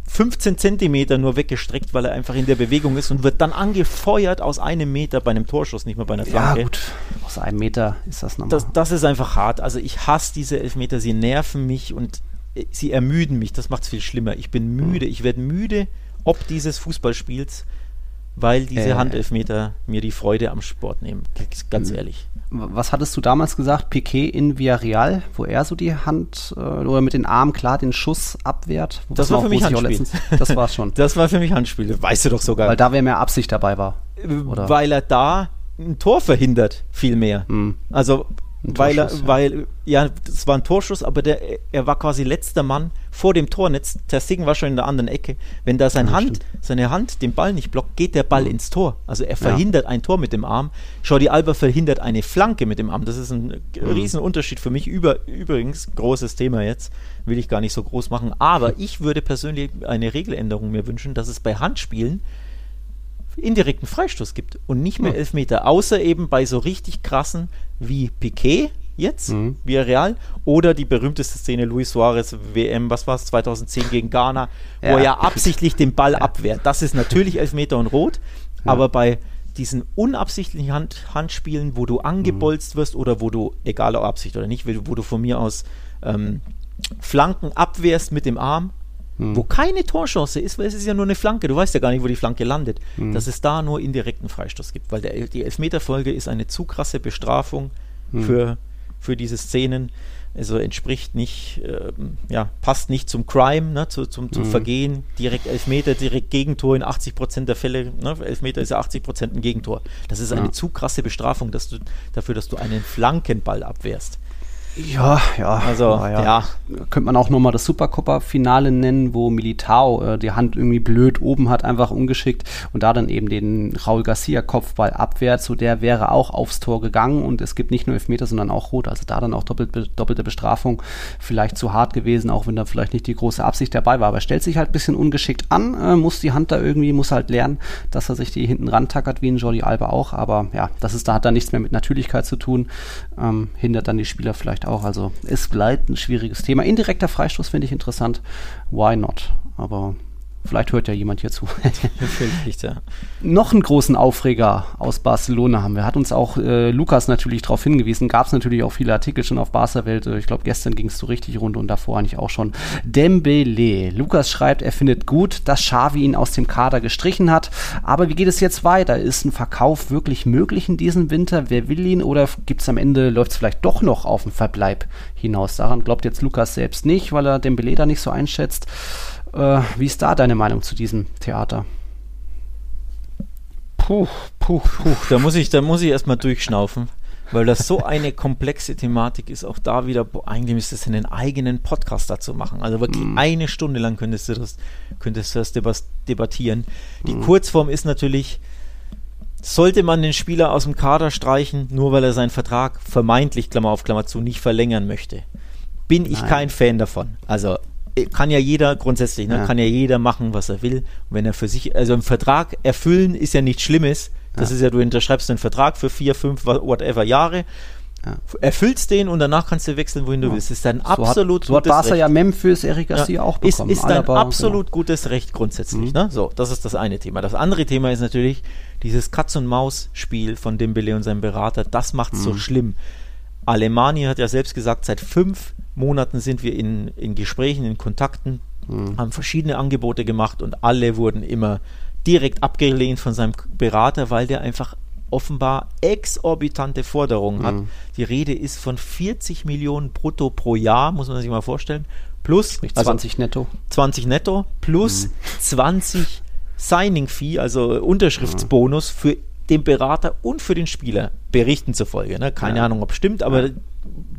15 Zentimeter nur weggestreckt, weil er einfach in der Bewegung ist und wird dann angefeuert aus einem Meter bei einem Torschuss, nicht mehr bei einer Flanke. Ja, gut, aus einem Meter ist das normal. Das, das ist einfach hart. Also ich hasse diese Elfmeter, sie nerven mich und sie ermüden mich. Das macht es viel schlimmer. Ich bin müde, ich werde müde ob dieses Fußballspiels weil diese äh, Handelfmeter mir die Freude am Sport nehmen, ganz hm. ehrlich. Was hattest du damals gesagt? Piquet in Villarreal, wo er so die Hand äh, oder mit den Armen klar den Schuss abwehrt? Das war für mich Handspiel. Letztens, das war schon. das war für mich Handspiel, weißt du doch sogar. Weil da mehr mehr Absicht dabei war. Oder? Weil er da ein Tor verhindert, viel mehr. Mhm. Also weil er, ja. weil, ja, das war ein Torschuss, aber der, er war quasi letzter Mann vor dem Tornetz. Der Singen war schon in der anderen Ecke. Wenn da seine ja, Hand, stimmt. seine Hand den Ball nicht blockt, geht der Ball ins Tor. Also er verhindert ja. ein Tor mit dem Arm. Jordi Alba verhindert eine Flanke mit dem Arm. Das ist ein mhm. Riesenunterschied für mich. Über, übrigens, großes Thema jetzt, will ich gar nicht so groß machen. Aber ich würde persönlich eine Regeländerung mir wünschen, dass es bei Handspielen indirekten Freistoß gibt und nicht mehr Elfmeter, außer eben bei so richtig krassen wie Piquet jetzt, mhm. Real, oder die berühmteste Szene Luis Suarez WM, was war es, 2010 gegen Ghana, ja. wo er ja absichtlich den Ball ja. abwehrt. Das ist natürlich Elfmeter und Rot, ja. aber bei diesen unabsichtlichen Hand, Handspielen, wo du angebolzt mhm. wirst oder wo du, egal ob Absicht oder nicht, wo du von mir aus ähm, Flanken abwehrst mit dem Arm, hm. wo keine Torchance ist, weil es ist ja nur eine Flanke. Du weißt ja gar nicht, wo die Flanke landet. Hm. Dass es da nur indirekten Freistoß gibt, weil der, die Elfmeterfolge ist eine zu krasse Bestrafung hm. für, für diese Szenen. Also entspricht nicht, äh, ja, passt nicht zum Crime, ne, zu, zum, zum mhm. Vergehen. Direkt Elfmeter, direkt Gegentor in 80 Prozent der Fälle. Ne, Elfmeter ist ja 80 Prozent ein Gegentor. Das ist eine ja. zu krasse Bestrafung dass du, dafür, dass du einen Flankenball abwehrst. Ja, ja. Also, ja. ja. Könnte man auch nochmal das Supercopa-Finale nennen, wo Militao äh, die Hand irgendwie blöd oben hat, einfach ungeschickt und da dann eben den Raul Garcia-Kopfball abwehrt. So der wäre auch aufs Tor gegangen und es gibt nicht nur Elfmeter, sondern auch Rot. Also da dann auch doppelt, doppelte Bestrafung. Vielleicht zu hart gewesen, auch wenn da vielleicht nicht die große Absicht dabei war. Aber er stellt sich halt ein bisschen ungeschickt an, äh, muss die Hand da irgendwie, muss halt lernen, dass er sich die hinten rantackert, wie ein Jordi Alba auch. Aber ja, das ist, da hat da nichts mehr mit Natürlichkeit zu tun. Ähm, hindert dann die Spieler vielleicht vielleicht auch. Also es bleibt ein schwieriges Thema. Indirekter Freistoß finde ich interessant. Why not? Aber Vielleicht hört ja jemand hier zu. nicht, ja. Noch einen großen Aufreger aus Barcelona haben wir. Hat uns auch äh, Lukas natürlich darauf hingewiesen. Gab es natürlich auch viele Artikel schon auf Barca-Welt. Ich glaube, gestern ging es so richtig rund und davor eigentlich auch schon. Dembele. Lukas schreibt, er findet gut, dass Xavi ihn aus dem Kader gestrichen hat. Aber wie geht es jetzt weiter? Ist ein Verkauf wirklich möglich in diesem Winter? Wer will ihn? Oder gibt es am Ende, läuft es vielleicht doch noch auf den Verbleib hinaus? Daran glaubt jetzt Lukas selbst nicht, weil er Dembele da nicht so einschätzt. Äh, wie ist da deine Meinung zu diesem Theater? Puh, puh, puh. Da muss ich, da muss ich erstmal durchschnaufen, weil das so eine komplexe Thematik ist. Auch da wieder, boah, eigentlich müsstest du einen eigenen Podcast dazu machen. Also wirklich mm. eine Stunde lang könntest du das, könntest du das debattieren. Die mm. Kurzform ist natürlich, sollte man den Spieler aus dem Kader streichen, nur weil er seinen Vertrag vermeintlich, Klammer auf Klammer zu, nicht verlängern möchte? Bin ich Nein. kein Fan davon. Also kann ja jeder grundsätzlich, ne, Ja. kann ja jeder machen, was er will. Und wenn er für sich, also einen Vertrag erfüllen ist ja nichts Schlimmes. Das Ja. ist ja, du unterschreibst einen Vertrag für vier, fünf, whatever Jahre, Ja. erfüllst den und danach kannst du wechseln, wohin du willst. Das ist ein So hat, absolut so hat gutes Barca Recht. ja Memphis, Eric Garcia auch ist, bekommen. ist ein Alaba, absolut gutes Recht grundsätzlich. Mhm. Ne? So, das ist das eine Thema. Das andere Thema ist natürlich dieses Katz-und-Maus-Spiel von Dembele und seinem Berater. Das macht es so Mhm. schlimm. Alemanni hat ja selbst gesagt, seit fünf Monaten sind wir in, in Gesprächen, in Kontakten, Mhm. haben verschiedene Angebote gemacht und alle wurden immer direkt abgelehnt von seinem Berater, weil der einfach offenbar exorbitante Forderungen hat. Mhm. Die Rede ist von 40 Millionen brutto pro Jahr, muss man sich mal vorstellen. Plus Sprich also 20 netto. 20 netto plus 20 Signing-Fee, also Unterschriftsbonus für den Berater und für den Spieler, Berichten zufolge. Ne? Keine Ja. Ahnung, ob stimmt, aber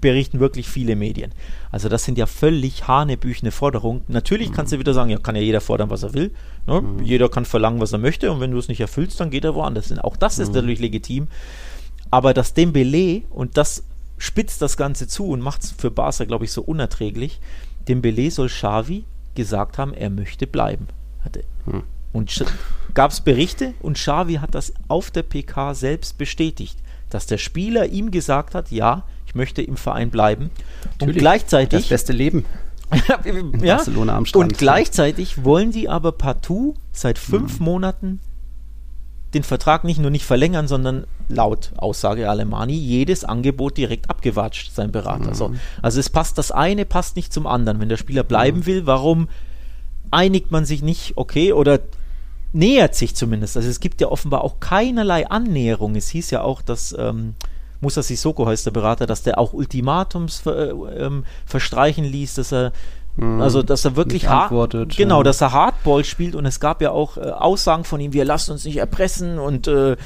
berichten wirklich viele Medien. Also das sind ja völlig hanebüchene Forderungen. Natürlich kannst du wieder sagen, ja, kann ja jeder fordern, was er will. Ne? Jeder kann verlangen, was er möchte und wenn du es nicht erfüllst, dann geht er woanders hin. Auch das ist natürlich legitim. Aber das Dembele, und das spitzt das Ganze zu und macht es für Barca, glaube ich, so unerträglich, Dembele soll Xavi gesagt haben, er möchte bleiben. Hatte. Hm. Und gab es Berichte und Xavi hat das auf der PK selbst bestätigt, dass der Spieler ihm gesagt hat, ja, ich möchte im Verein bleiben. Und Natürlich. Das gleichzeitig beste Leben. ja, Barcelona am Strand. und gleichzeitig wollen die aber partout seit fünf Mhm. Monaten den Vertrag nicht nur nicht verlängern, sondern laut Aussage Alemani jedes Angebot direkt abgewatscht, sein Berater. Mhm. So. Also es passt, das eine passt nicht zum anderen. Wenn der Spieler bleiben Mhm. will, warum einigt man sich nicht, okay, oder nähert sich zumindest. Also es gibt ja offenbar auch keinerlei Annäherung. Es hieß ja auch, dass ähm, Musa Sissoko heißt der Berater, dass der auch Ultimatums ver, äh, ähm, verstreichen ließ, dass er Mhm. also, dass er wirklich hart, genau, ja. dass er Hardball spielt und es gab ja auch äh, Aussagen von ihm, wir lassen uns nicht erpressen und äh,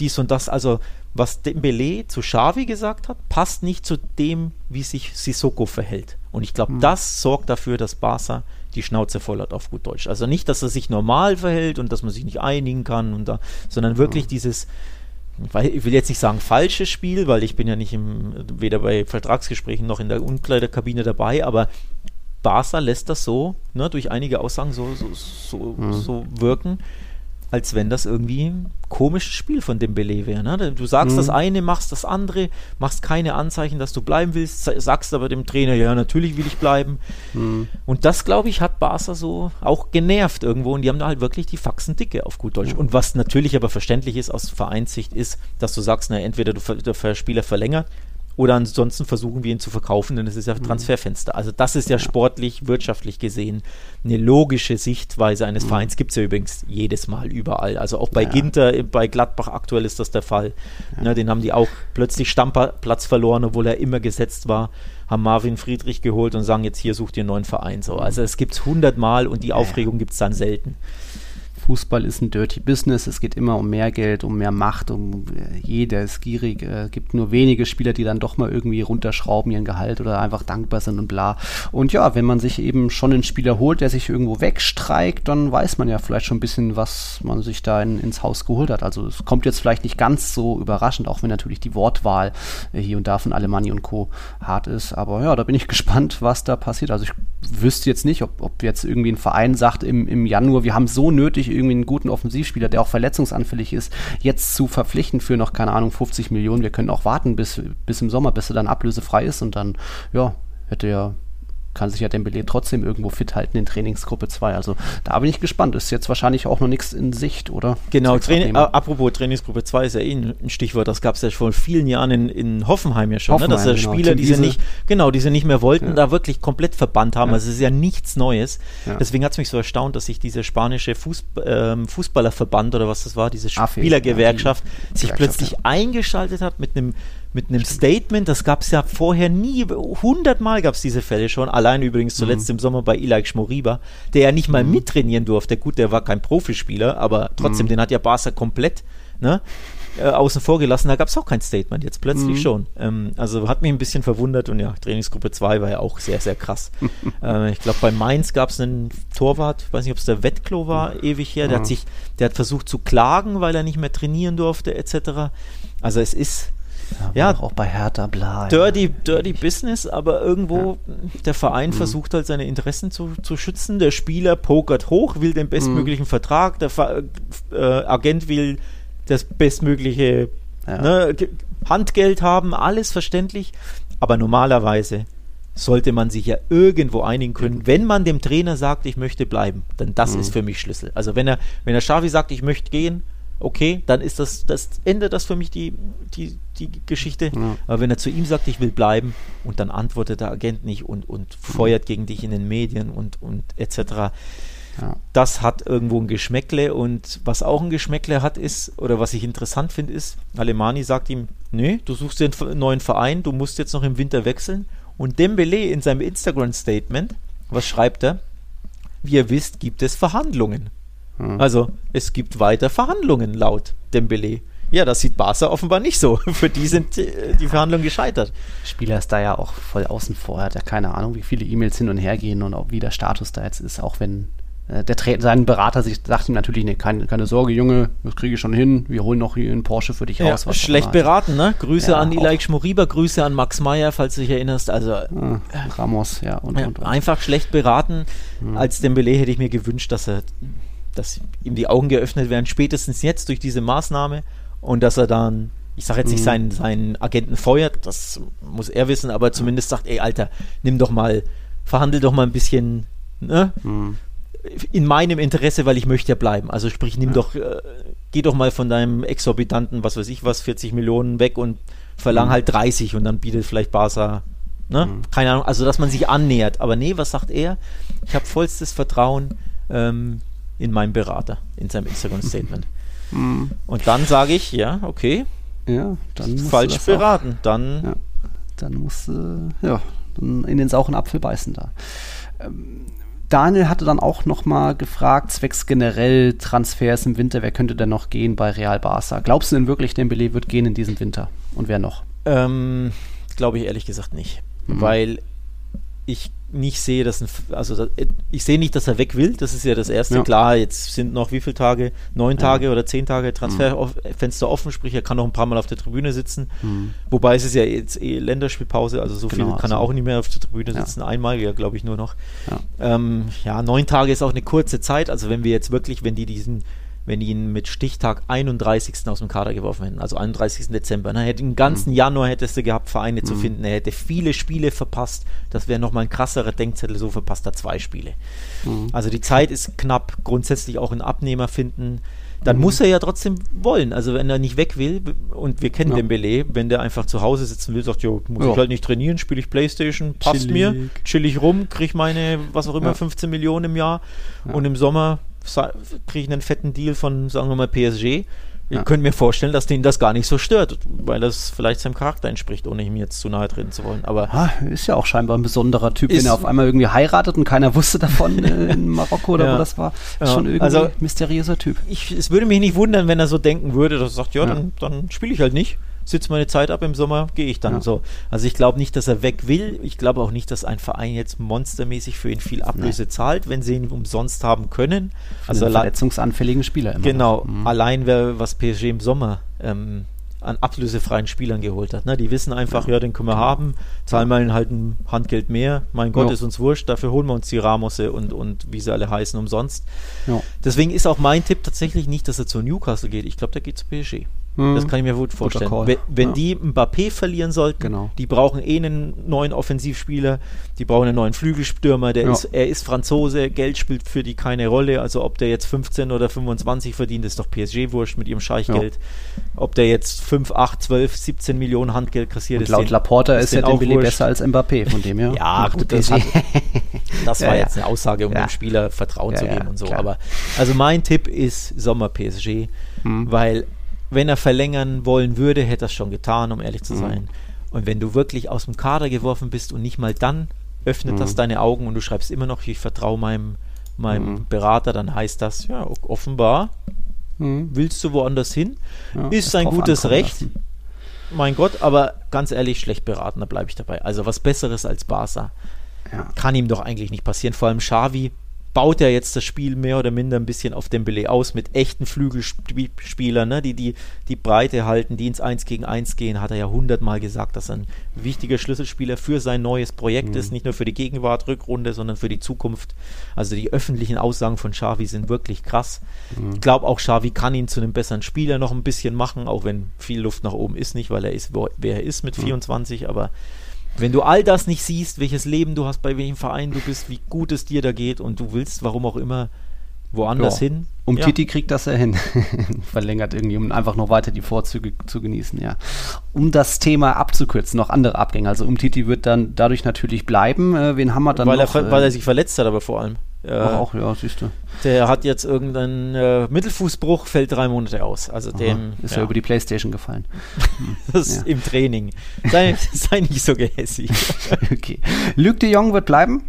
dies und das. Also, was Dembele zu Xavi gesagt hat, passt nicht zu dem, wie sich Sissoko verhält. Und ich glaube, das sorgt dafür, dass Barca die Schnauze voll hat auf gut Deutsch. Also nicht, dass er sich normal verhält und dass man sich nicht einigen kann und da, sondern wirklich dieses weil ich will jetzt nicht sagen falsches Spiel, weil ich bin ja nicht im, weder bei Vertragsgesprächen noch in der Umkleiderkabine dabei, aber Barca lässt das so, ne, durch einige Aussagen so, so, so, Mhm. so wirken, als wenn das irgendwie ein komisches Spiel von Dembele wäre. Ne? Du sagst Mhm. das eine, machst das andere, machst keine Anzeichen, dass du bleiben willst, sa- sagst aber dem Trainer, ja, natürlich will ich bleiben. Mhm. Und das, glaube ich, hat Barca so auch genervt irgendwo und die haben da halt wirklich die Faxen dicke auf gut Deutsch. Und was natürlich aber verständlich ist aus Vereinssicht ist, dass du sagst, na, entweder du, der Spieler verlängert oder ansonsten versuchen wir ihn zu verkaufen, denn es ist ja Transferfenster. Also das ist ja, sportlich, wirtschaftlich gesehen eine logische Sichtweise eines Vereins. Gibt es ja übrigens jedes Mal überall. Also auch bei Ja. Ginter, bei Gladbach aktuell ist das der Fall. Ne, den haben die auch plötzlich Stammplatz verloren, obwohl er immer gesetzt war haben Marvin Friedrich geholt und sagen jetzt hier sucht ihr einen neuen Verein. So, also es gibt es hundertmal und die Aufregung gibt es dann selten. Fußball ist ein dirty Business. Es geht immer um mehr Geld, um mehr Macht, um äh, jeder ist gierig. Es gibt nur wenige Spieler, die dann doch mal irgendwie runterschrauben ihren Gehalt oder einfach dankbar sind und bla. Und ja, wenn man sich eben schon einen Spieler holt, der sich irgendwo wegstreikt, dann weiß man ja vielleicht schon ein bisschen, was man sich da in, ins Haus geholt hat. Also es kommt jetzt vielleicht nicht ganz so überraschend, auch wenn natürlich die Wortwahl äh, hier und da von Alemanni und Co. hart ist. Aber ja, da bin ich gespannt, was da passiert. Also ich wüsste jetzt nicht, ob, ob jetzt irgendwie ein Verein sagt im, im Januar, wir haben so nötig, irgendwie einen guten Offensivspieler, der auch verletzungsanfällig ist, jetzt zu verpflichten für noch, keine Ahnung, 50 Millionen. Wir können auch warten bis, bis im Sommer, bis er dann ablösefrei ist und dann, ja, hätte ja kann sich ja Dembele trotzdem irgendwo fit halten in Trainingsgruppe 2. Also da bin ich gespannt. Ist jetzt wahrscheinlich auch noch nichts in Sicht, oder? Genau, Training, äh, apropos Trainingsgruppe 2 ist ja eh ein Stichwort, das gab es ja vor vielen Jahren in, in Hoffenheim ja schon, ne? dass Hoffenheim, der genau. Spieler, die sie nicht, genau, die sie nicht mehr wollten, Ja. da wirklich komplett verbannt haben. Ja. Also es ist ja nichts Neues. Ja. Deswegen hat es mich so erstaunt, dass sich diese spanische Fuß, ähm, Fußballerverband oder was das war, diese AFE, Spielergewerkschaft, ja, die sich plötzlich ja. eingeschaltet hat mit einem mit einem Statement, das gab es ja vorher nie, hundertmal gab es diese Fälle schon, allein übrigens zuletzt Mhm. im Sommer bei Ilaik Moriba, der ja nicht mal mittrainieren durfte. Gut, der war kein Profispieler, aber trotzdem, Mhm. den hat ja Barca komplett ne? Äh, außen vor gelassen, da gab es auch kein Statement, jetzt plötzlich mhm. schon. Ähm, also hat mich ein bisschen verwundert und ja, Trainingsgruppe 2 war ja auch sehr, sehr krass. äh, ich glaube, bei Mainz gab es einen Torwart, weiß nicht, ob es der Wettklo war, ewig her, der hat sich, der hat versucht zu klagen, weil er nicht mehr trainieren durfte, etc. Also es ist ja, ja auch bei Hertha bla. Dirty, dirty Business, aber irgendwo ja. der Verein mhm. versucht halt seine Interessen zu, zu schützen. Der Spieler pokert hoch, will den bestmöglichen mhm. Vertrag, der äh, Agent will das bestmögliche ja. ne, Handgeld haben, alles verständlich. Aber normalerweise sollte man sich ja irgendwo einigen können, wenn man dem Trainer sagt, ich möchte bleiben, dann das mhm. ist für mich Schlüssel. Also wenn er, wenn der Xavi sagt, ich möchte gehen, okay, dann ist das, das endet das für mich die, die, die Geschichte. Ja. Aber wenn er zu ihm sagt, ich will bleiben und dann antwortet der Agent nicht und, und feuert gegen dich in den Medien und, und etc., ja. Das hat irgendwo ein Geschmäckle und was auch ein Geschmäckle hat ist, oder was ich interessant finde, ist, Alemani sagt ihm, nee, du suchst dir einen neuen Verein, du musst jetzt noch im Winter wechseln. Und Dembele in seinem Instagram-Statement, was schreibt er? Wie ihr wisst, gibt es Verhandlungen. Hm. Also, es gibt weiter Verhandlungen laut Dembele. Ja, das sieht Barca offenbar nicht so. Für die sind äh, die Verhandlungen gescheitert. Spieler ist da ja auch voll außen vor. Er hat ja keine Ahnung, wie viele E-Mails hin und her gehen und auch wie der Status da jetzt ist, auch wenn äh, der sein Berater sich, sagt ihm natürlich, nee, keine, keine Sorge, Junge, das kriege ich schon hin. Wir holen noch hier einen Porsche für dich raus. Ja, schlecht beraten, ne? Grüße ja, an Ilaik Schmoriba, Grüße an Max Meyer, falls du dich erinnerst. Also ah, Ramos, ja, und, ja, und, und. Einfach schlecht beraten. Hm. Als Dembele hätte ich mir gewünscht, dass er, dass ihm die Augen geöffnet werden, spätestens jetzt durch diese Maßnahme und dass er dann ich sage jetzt nicht, hm. seinen, seinen Agenten feuert, das muss er wissen, aber zumindest sagt, ey, Alter, nimm doch mal, verhandel doch mal ein bisschen, ne? Mhm in meinem Interesse, weil ich möchte ja bleiben. Also sprich, nimm ja. doch, äh, geh doch mal von deinem exorbitanten, was weiß ich was, 40 Millionen weg und verlang mhm. halt 30 und dann bietet vielleicht Barca, ne? Mhm. Keine Ahnung, also dass man sich annähert. Aber nee, was sagt er? Ich habe vollstes Vertrauen ähm, in meinen Berater, in seinem Instagram-Statement. Mhm. Und dann sage ich, ja, okay. Ja, dann falsch beraten. Auch, dann, ja, dann musst du, ja, dann in den sauren Apfel beißen da. Ähm, Daniel hatte dann auch nochmal gefragt, zwecks generell Transfers im Winter, wer könnte denn noch gehen bei Real Barca? Glaubst du denn wirklich, Dembele wird gehen in diesem Winter? Und wer noch? Ähm, Glaube ich ehrlich gesagt nicht. Mhm. Weil ich nicht sehe, dass ein, also ich sehe nicht, dass er weg will. Das ist ja das erste. Ja. Klar, jetzt sind noch wie viele Tage? Neun Tage ja. oder zehn Tage Transferfenster mhm. offen, sprich, er kann noch ein paar Mal auf der Tribüne sitzen. Mhm. Wobei es ist ja jetzt eh Länderspielpause, also so genau, viel kann also. er auch nicht mehr auf der Tribüne sitzen. Ja. Einmal, ja, glaube ich, nur noch. Ähm, ja, neun Tage ist auch eine kurze Zeit. Also wenn wir jetzt wirklich, wenn die diesen wenn die ihn mit Stichtag 31. aus dem Kader geworfen hätten, also 31. Dezember. Er hätte den ganzen mhm. Januar hättest du gehabt, Vereine mhm. zu finden. Er hätte viele Spiele verpasst. Das wäre nochmal ein krasserer Denkzettel, so verpasst er zwei Spiele. Mhm. Also die Zeit ist knapp, grundsätzlich auch einen Abnehmer finden. Dann mhm. muss er ja trotzdem wollen. Also wenn er nicht weg will, und wir kennen ja. den Belay, wenn der einfach zu Hause sitzen will, sagt, jo, muss ja. ich halt nicht trainieren, spiele ich Playstation, passt chillig. mir, chill ich rum, kriege meine, was auch immer, ja. 15 Millionen im Jahr und im Sommer kriege ich einen fetten Deal von, sagen wir mal, PSG. Ich ja. könnte mir vorstellen, dass den das gar nicht so stört, weil das vielleicht seinem Charakter entspricht, ohne ihm jetzt zu nahe treten zu wollen. Aber ah, ist ja auch scheinbar ein besonderer Typ, wenn er auf einmal irgendwie heiratet und keiner wusste davon äh, in Marokko oder ja. wo das war. Ja. Schon irgendwie also, mysteriöser Typ. Ich, es würde mich nicht wundern, wenn er so denken würde, dass er sagt, ja, dann, dann spiele ich halt nicht sitze meine Zeit ab im Sommer, gehe ich dann ja. so. Also ich glaube nicht, dass er weg will. Ich glaube auch nicht, dass ein Verein jetzt monstermäßig für ihn viel Ablöse nee. zahlt, wenn sie ihn umsonst haben können. Für also verletzungsanfälligen Spieler immer. Genau. Mhm. Allein wer, was PSG im Sommer ähm, an ablösefreien Spielern geholt hat. Ne? Die wissen einfach, ja, ja den können wir haben, zahlen wir ihnen halt ein Handgeld mehr. Mein Gott, ja. ist uns wurscht, dafür holen wir uns die Ramose und, und wie sie alle heißen umsonst. Ja. Deswegen ist auch mein Tipp tatsächlich nicht, dass er zu Newcastle geht. Ich glaube, der geht zu PSG. Hm. Das kann ich mir gut vorstellen. Wenn, wenn ja. die Mbappé verlieren sollten, genau. die brauchen eh einen neuen Offensivspieler, die brauchen einen neuen Flügelstürmer, der ja. ist, er ist Franzose, Geld spielt für die keine Rolle, also ob der jetzt 15 oder 25 verdient, ist doch PSG-Wurscht mit ihrem Scheichgeld. Ja. Ob der jetzt 5, 8, 12, 17 Millionen Handgeld kassiert Und ist. Laut den, Laporta ist, ist ja besser als Mbappé, von dem her. Ja, gut, das, hat, das war jetzt eine Aussage, um dem Spieler Vertrauen zu geben und so. Klar. Aber also mein Tipp ist Sommer PSG, hm. weil wenn er verlängern wollen würde, hätte er es schon getan, um ehrlich zu mhm. sein. Und wenn du wirklich aus dem Kader geworfen bist und nicht mal dann öffnet mhm. das deine Augen und du schreibst immer noch, ich vertraue meinem, meinem mhm. Berater, dann heißt das, ja, offenbar Mhm. Willst du woanders hin? Ja, ist sein gutes Recht. Lassen. Mein Gott, aber ganz ehrlich, schlecht beraten, da bleibe ich dabei. Also was Besseres als Barca ja. kann ihm doch eigentlich nicht passieren. Vor allem Xavi baut er jetzt das Spiel mehr oder minder ein bisschen auf Dembele aus mit echten Flügelspielern, ne, die, die die Breite halten, die ins 1 gegen 1 gehen, hat er ja hundertmal gesagt, dass er ein wichtiger Schlüsselspieler für sein neues Projekt mhm. ist, nicht nur für die Gegenwart, Rückrunde, sondern für die Zukunft. Also die öffentlichen Aussagen von Xavi sind wirklich krass. Mhm. Ich glaube auch, Xavi kann ihn zu einem besseren Spieler noch ein bisschen machen, auch wenn viel Luft nach oben ist nicht, weil er ist, wer er ist mit mhm. 24, aber wenn du all das nicht siehst, welches Leben du hast, bei welchem Verein du bist, wie gut es dir da geht und du willst, warum auch immer, woanders ja. hin. Um ja. Titi kriegt das ja hin. Verlängert irgendwie, um einfach noch weiter die Vorzüge zu genießen, ja. Um das Thema abzukürzen, noch andere Abgänge. Also um Titi wird dann dadurch natürlich bleiben. Äh, wen haben wir dann weil noch? Er, weil er sich verletzt hat, aber vor allem. Ach, auch, ja, siehst du. Der hat jetzt irgendeinen äh, Mittelfußbruch, fällt drei Monate aus. Also Aha, dem ist ja. über die Playstation gefallen. das ja. Im Training. Sei, sei nicht so gehässig. okay. Luc de Jong wird bleiben?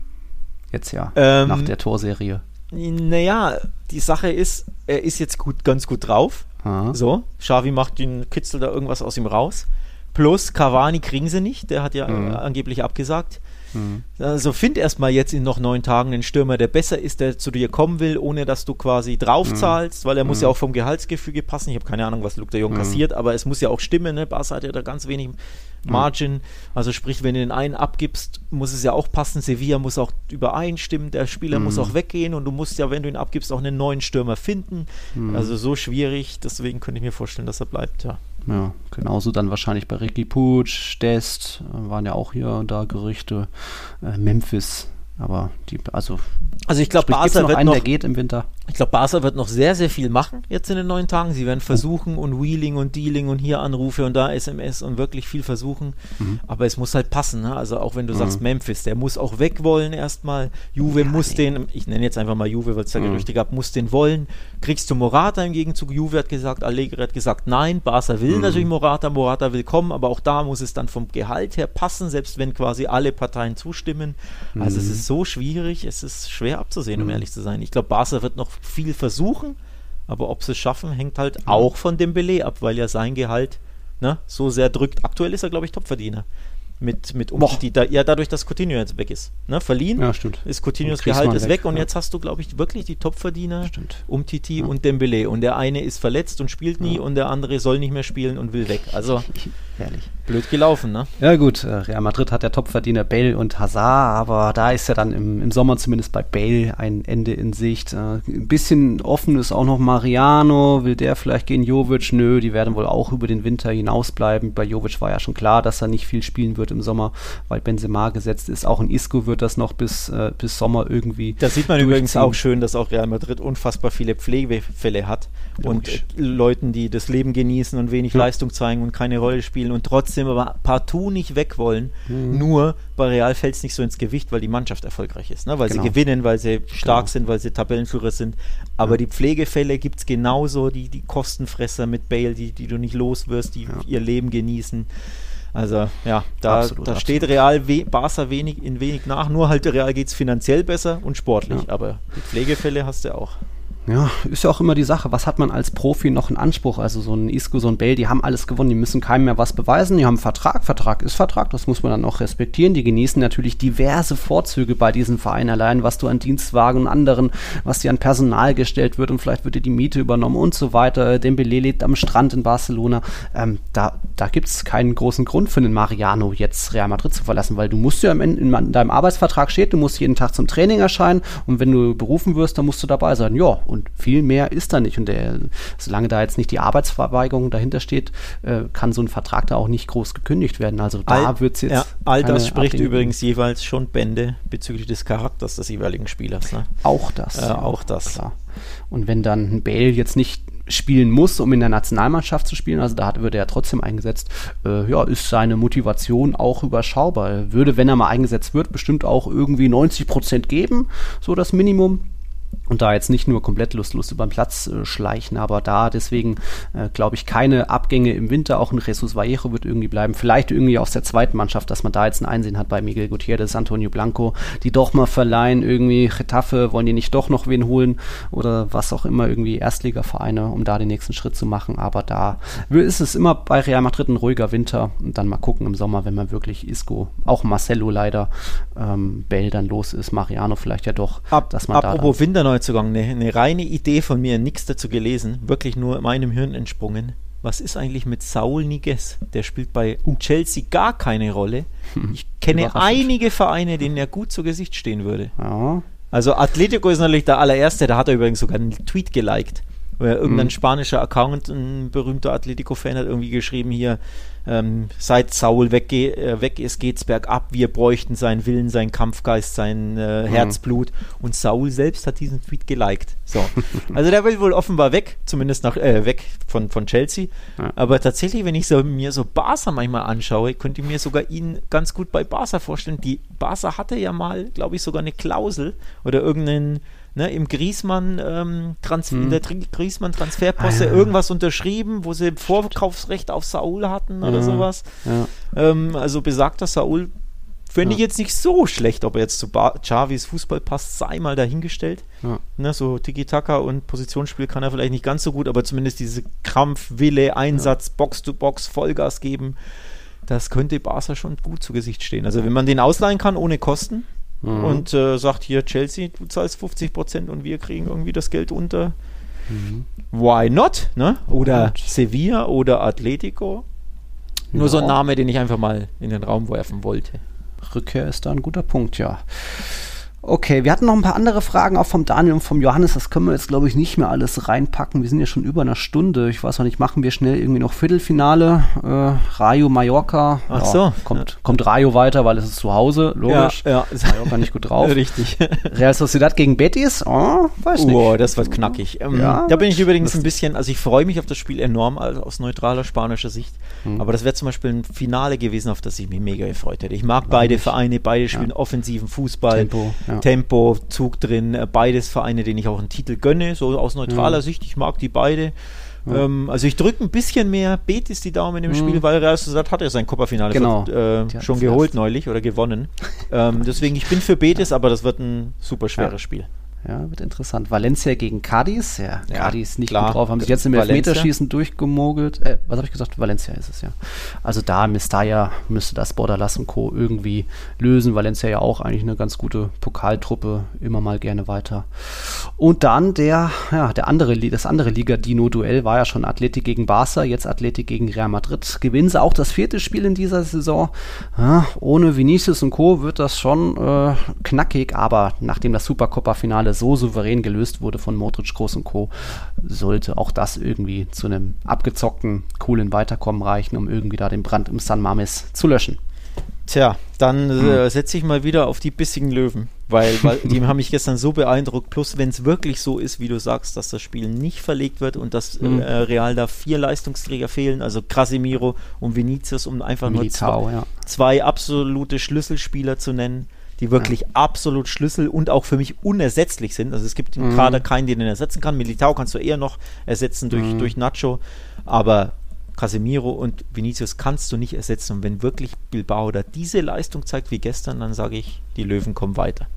Jetzt ja, ähm, nach der Torserie. Naja, die Sache ist, er ist jetzt gut, ganz gut drauf. Aha. So, Xavi macht den Kitzel da irgendwas aus ihm raus. Plus Cavani kriegen sie nicht, der hat ja mhm. angeblich abgesagt. Mhm. Also find erstmal jetzt in noch neun Tagen einen Stürmer, der besser ist, der zu dir kommen will, ohne dass du quasi draufzahlst, mhm. weil er muss ja mhm. auch vom Gehaltsgefüge passen. Ich habe keine Ahnung, was Luke de Jong mhm. kassiert, aber es muss ja auch stimmen. Ne? Barca hat ja da ganz wenig Margin. Also sprich, wenn du den einen abgibst, muss es ja auch passen. Sevilla muss auch übereinstimmen, der Spieler muss auch weggehen und du musst ja, wenn du ihn abgibst, auch einen neuen Stürmer finden. Also so schwierig, deswegen könnte ich mir vorstellen, dass er bleibt, ja. Ja, genauso dann wahrscheinlich bei Ricky Puig, Dest, äh, waren ja auch hier und da Gerüchte. Äh, Memphis aber die, also, also ich glaube, Barca noch wird einen, noch, der geht im Winter. Ich glaube, Barca wird noch sehr, sehr viel machen jetzt in den neun Tagen. Sie werden versuchen und Wheeling und Dealing und hier Anrufe und da SMS und wirklich viel versuchen. Mhm. Aber es muss halt passen. Ne? Also auch wenn du mhm. sagst Memphis, der muss auch weg wollen erstmal. Juve ja, muss nee. den, ich nenne jetzt einfach mal Juve, weil es da mhm. Gerüchte gab, muss den wollen. Kriegst du Morata im Gegenzug? Juve hat gesagt, Allegri hat gesagt, nein. Barca will mhm. natürlich Morata, Morata will kommen, aber auch da muss es dann vom Gehalt her passen, selbst wenn quasi alle Parteien zustimmen. Also es mhm. ist so schwierig, es ist schwer abzusehen, um mhm. ehrlich zu sein. Ich glaube, Barca wird noch viel versuchen, aber ob sie es schaffen, hängt halt auch von dem Belay ab, weil ja sein Gehalt ne, so sehr drückt. Aktuell ist er, glaube ich, Topverdiener mit, mit Umtiti, da, ja, dadurch, dass Coutinho jetzt weg ist. Ne? Verliehen ja, ist Coutinhos Gehalt ist weg, weg und ja. jetzt hast du, glaube ich, wirklich die Topverdiener Umtiti ja. und Dembele. Und der eine ist verletzt und spielt nie und der andere soll nicht mehr spielen und will weg. Also Herrlich. blöd gelaufen, ne? Ja gut, äh, Real Madrid hat der Topverdiener Bale und Hazard, aber da ist ja dann im, im Sommer zumindest bei Bale ein Ende in Sicht. Äh, ein bisschen offen ist auch noch Mariano, will der vielleicht gehen, Jovic? Nö, die werden wohl auch über den Winter hinausbleiben. Bei Jovic war ja schon klar, dass er nicht viel spielen wird wird im Sommer, weil Benzema gesetzt ist. Auch in Isco wird das noch bis, äh, bis Sommer irgendwie. Da sieht man übrigens auch schön, dass auch Real Madrid unfassbar viele Pflegefälle hat und äh, Leuten, die das Leben genießen und wenig ja. Leistung zeigen und keine Rolle spielen und trotzdem aber partout nicht weg wollen. Mhm. Nur bei Real fällt es nicht so ins Gewicht, weil die Mannschaft erfolgreich ist, ne? weil genau. sie gewinnen, weil sie stark genau. sind, weil sie Tabellenführer sind. Aber ja. die Pflegefälle gibt es genauso, die, die Kostenfresser mit Bale, die, die du nicht los wirst, die ja. ihr Leben genießen. Also ja, da, absolut, da steht Real we Barca wenig, in wenig nach. Nur halt Real geht es finanziell besser und sportlich. Ja. Aber die Pflegefälle hast du auch. Ja, ist ja auch immer die Sache, was hat man als Profi noch in Anspruch? Also so ein Isco, so ein Bale, die haben alles gewonnen, die müssen keinem mehr was beweisen, die haben einen Vertrag, Vertrag ist Vertrag, das muss man dann auch respektieren. Die genießen natürlich diverse Vorzüge bei diesem Verein allein, was du an Dienstwagen und anderen, was dir an Personal gestellt wird und vielleicht wird dir die Miete übernommen und so weiter. Dembele lebt am Strand in Barcelona. Ähm, da da gibt es keinen großen Grund für den Mariano jetzt Real Madrid zu verlassen, weil du musst ja in, in deinem Arbeitsvertrag steht, du musst jeden Tag zum Training erscheinen und wenn du berufen wirst, dann musst du dabei sein. Ja, und viel mehr ist da nicht. Und der, solange da jetzt nicht die Arbeitsverweigerung dahinter steht, äh, kann so ein Vertrag da auch nicht groß gekündigt werden. Also da wird es jetzt. Ja, all das spricht Ablehnung. übrigens jeweils schon Bände bezüglich des Charakters des jeweiligen Spielers. Ne? Auch das. Äh, auch das. Klar. Und wenn dann ein Bale jetzt nicht spielen muss, um in der Nationalmannschaft zu spielen, also da hat, wird er ja trotzdem eingesetzt, äh, ja, ist seine Motivation auch überschaubar. Er würde, wenn er mal eingesetzt wird, bestimmt auch irgendwie 90 Prozent geben, so das Minimum. Und da jetzt nicht nur komplett lustlos über den Platz äh, schleichen, aber da deswegen äh, glaube ich keine Abgänge im Winter. Auch ein Jesus Vallejo wird irgendwie bleiben. Vielleicht irgendwie aus der zweiten Mannschaft, dass man da jetzt ein Einsehen hat bei Miguel Gutierrez, Antonio Blanco, die doch mal verleihen, irgendwie Getafe, wollen die nicht doch noch wen holen oder was auch immer, irgendwie Erstligavereine, um da den nächsten Schritt zu machen. Aber da ist es immer bei Real Madrid ein ruhiger Winter und dann mal gucken im Sommer, wenn man wirklich Isco, auch Marcelo leider, ähm, Bell dann los ist, Mariano vielleicht ja doch, Ab, dass man apropos da Winter Neuzugang, eine, eine reine Idee von mir, nichts dazu gelesen, wirklich nur meinem Hirn entsprungen. Was ist eigentlich mit Saul Niguez? Der spielt bei uh. Chelsea gar keine Rolle. Hm. Ich kenne einige Vereine, denen er gut zu Gesicht stehen würde. Ja. Also Atletico ist natürlich der allererste, da hat er übrigens sogar einen Tweet geliked. Irgendein mhm. spanischer Account, ein berühmter Atletico-Fan hat irgendwie geschrieben hier, ähm, seit Saul weg, äh, weg ist, geht's bergab. Wir bräuchten seinen Willen, seinen Kampfgeist, sein äh, mhm. Herzblut. Und Saul selbst hat diesen Tweet geliked. So. also der will wohl offenbar weg, zumindest nach, äh, weg von, von Chelsea. Ja. Aber tatsächlich, wenn ich so, mir so Barca manchmal anschaue, könnte ich mir sogar ihn ganz gut bei Barca vorstellen. Die Barca hatte ja mal, glaube ich, sogar eine Klausel oder irgendeinen ne, im Griesmann ähm, Trans hm. in der Griesmann Transferposte ah, ja. irgendwas unterschrieben, wo sie Vorkaufsrecht auf Saul hatten oder ja, sowas. Ja. Ähm, also besagter Saul Fände ich jetzt nicht so schlecht, ob er jetzt zu Chavis Fußball passt, sei mal dahingestellt. Ja. Ne, so Tiki-Taka und Positionsspiel kann er vielleicht nicht ganz so gut, aber zumindest diese Krampf, Wille, Einsatz, Box-to-Box, Vollgas geben, das könnte Barca schon gut zu Gesicht stehen. Also wenn man den ausleihen kann ohne Kosten, mhm. und äh, sagt hier Chelsea, du zahlst 50 Prozent und wir kriegen irgendwie das Geld unter. Mhm. Why not? Ne? Oder und. Sevilla oder Atletico. Nur ja. so ein Name, den ich einfach mal in den Raum werfen wollte. Rückkehr ist da ein guter Punkt, ja. Okay, wir hatten noch ein paar andere Fragen auch vom Daniel und vom Johannes. Das können wir jetzt, glaube ich, nicht mehr alles reinpacken. Wir sind ja schon über einer Stunde. Ich weiß noch nicht, machen wir schnell irgendwie noch Viertelfinale. Äh, Rayo Mallorca. Ach ja, so. Kommt, ja. kommt Rayo weiter, weil es ist zu Hause, logisch. Ja, ja. Ist Mallorca nicht gut drauf. Richtig. Real Sociedad gegen Betis. Oh, weiß nicht. Oh, das wird knackig. Ähm, ja, da bin ich übrigens ein bisschen, also ich freue mich auf das Spiel enorm also aus neutraler spanischer Sicht. Mhm. Aber das wäre zum Beispiel ein Finale gewesen, auf das ich mich mega gefreut hätte. Ich mag beide Vereine, beide spielen offensiven Fußball. Tempo. Tempo, Zug drin. Äh, beides Vereine, denen ich auch einen Titel gönne, so aus neutraler ja. Sicht. Ich mag die beide. Ja. Ähm, also ich drücke ein bisschen mehr Betis die Daumen im mhm. Spiel, weil Real Sociedad hat ja sein Copa-Finale genau. äh, schon geholt neulich oder gewonnen. ähm, deswegen, ich bin für Betis, aber das wird ein super schweres ja. Spiel. Ja, wird interessant. Valencia gegen Cadiz. Ja, ja Cadiz nicht klar. gut drauf. Haben sich jetzt im Elfmeterschießen durchgemogelt. Äh, was habe ich gesagt? Valencia ist es ja. Also da Mestalla müsste das Borderlass und Co. irgendwie lösen. Valencia ja auch eigentlich eine ganz gute Pokaltruppe. Immer mal gerne weiter. Und dann der, ja, der andere, das andere Liga-Dino-Duell war ja schon Athletik gegen Barca. Jetzt Athletik gegen Real Madrid. Gewinnen sie auch das vierte Spiel in dieser Saison. Ja, ohne Vinicius und Co. wird das schon äh, knackig. Aber nachdem das Supercopa-Finale so souverän gelöst wurde von Modric, Groß und Co., sollte auch das irgendwie zu einem abgezockten, coolen Weiterkommen reichen, um irgendwie da den Brand im San Mames zu löschen. Tja, dann äh, hm. setze ich mal wieder auf die bissigen Löwen, weil, weil die haben mich gestern so beeindruckt. Plus, wenn es wirklich so ist, wie du sagst, dass das Spiel nicht verlegt wird und dass hm. äh, Real da vier Leistungsträger fehlen, also Casemiro und Vinicius, um einfach Militao, nur zwei, ja. zwei absolute Schlüsselspieler zu nennen die wirklich ja. absolut Schlüssel und auch für mich unersetzlich sind. Also es gibt im mhm. Kader keinen, den er ersetzen kann. Militao kannst du eher noch ersetzen durch, mhm. durch Nacho, aber Casemiro und Vinicius kannst du nicht ersetzen. Und wenn wirklich Bilbao da diese Leistung zeigt wie gestern, dann sage ich, die Löwen kommen weiter.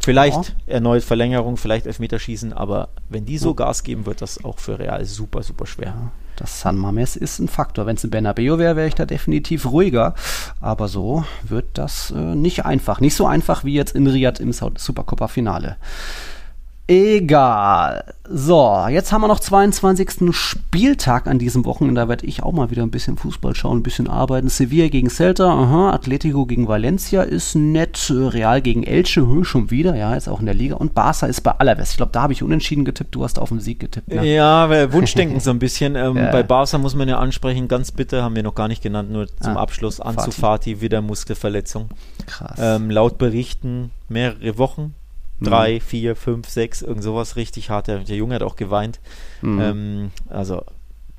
Vielleicht ja. erneut Verlängerung, vielleicht Elfmeterschießen, aber wenn die so. Gas geben, wird das auch für Real super, super schwer. Ja. Das San Mames ist ein Faktor. Wenn es ein Bernabeu wäre, wäre ich da definitiv ruhiger. Aber so wird das äh, nicht einfach. Nicht so einfach wie jetzt in Riyadh im Supercopa-Finale. Egal. So, jetzt haben wir noch 22. Spieltag an diesem Wochenende. Da werde ich auch mal wieder ein bisschen Fußball schauen, ein bisschen arbeiten. Sevilla gegen Celta, aha, Atletico gegen Valencia ist nett. Real gegen Elche, hö, schon wieder, ja, ist auch in der Liga. Und Barca ist bei Alaves. Ich glaube, da habe ich unentschieden getippt. Du hast auf den Sieg getippt. Ne? Ja, Wunschdenken so ein bisschen. Ähm, ja. Bei Barca muss man ja ansprechen, ganz bitter, haben wir noch gar nicht genannt, nur zum ah, Abschluss. Ansu Fati, wieder Muskelverletzung. Krass. Ähm, laut Berichten mehrere Wochen drei, mhm. vier, fünf, sechs, irgend sowas richtig hart. Der, der Junge hat auch geweint. Mhm. Ähm, also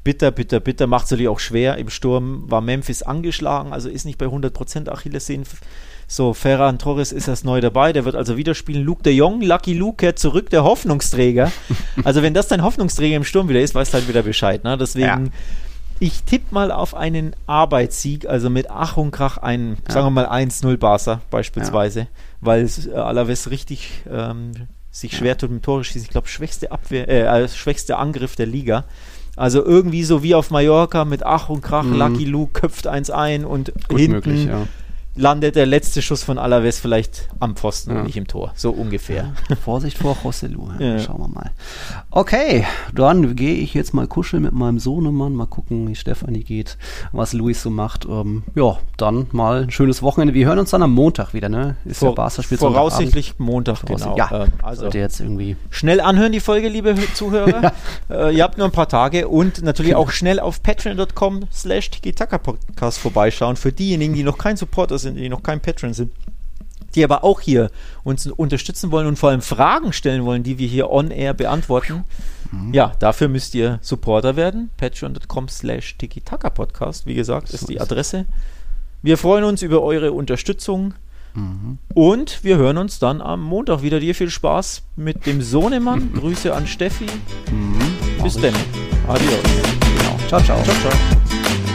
bitter, bitter, bitter. Macht es natürlich auch schwer. Im Sturm war Memphis angeschlagen, also ist nicht bei 100% Achillessehnen So, Ferran Torres ist erst neu dabei, der wird also wieder spielen. Luke de Jong, Lucky Luke kehrt zurück, der Hoffnungsträger. also wenn das dein Hoffnungsträger im Sturm wieder ist, weißt du halt wieder Bescheid. Ne? Deswegen, ja. Ich tippe mal auf einen Arbeitssieg, also mit Ach und Krach einen, ja. sagen wir mal 1-0 Barca beispielsweise, ja. weil äh, Alaves richtig ähm, sich schwer tut mit Tore schießen. Ich glaube, schwächste Abwehr, äh, schwächste Angriff der Liga. Also irgendwie so wie auf Mallorca mit Ach und Krach, mhm. Lucky Luke köpft eins ein und Gut hinten möglich, ja landet der letzte Schuss von Alaves vielleicht am Pfosten ja. und nicht im Tor. So ungefähr. Ja. Vorsicht vor Rosselu. Ja. Schauen wir mal. Okay, dann gehe ich jetzt mal kuscheln mit meinem Sohnemann. Mal gucken, wie Stefanie geht, was Luis so macht. Ähm, ja, dann mal ein schönes Wochenende. Wir hören uns dann am Montag wieder, ne? Ist Vor, ja Barca spielt Voraussichtlich Montag, genau. Ja, äh, also jetzt irgendwie. Schnell anhören die Folge, liebe Zuhörer. äh, ihr habt nur ein paar Tage und natürlich auch schnell auf patreon.com slash Podcast vorbeischauen. Für diejenigen, die noch kein Supporter sind, die noch kein Patreon sind, die aber auch hier uns unterstützen wollen und vor allem Fragen stellen wollen, die wir hier on air beantworten. Mhm. Ja, dafür müsst ihr Supporter werden. Patreon.com slash Podcast, wie gesagt, ist die Adresse. Wir freuen uns über eure Unterstützung. Mhm. Und wir hören uns dann am Montag wieder. Dir viel Spaß mit dem Sohnemann. Grüße an Steffi. Mhm. Bis dann. Adios. Genau. Ciao, ciao. Ciao, ciao.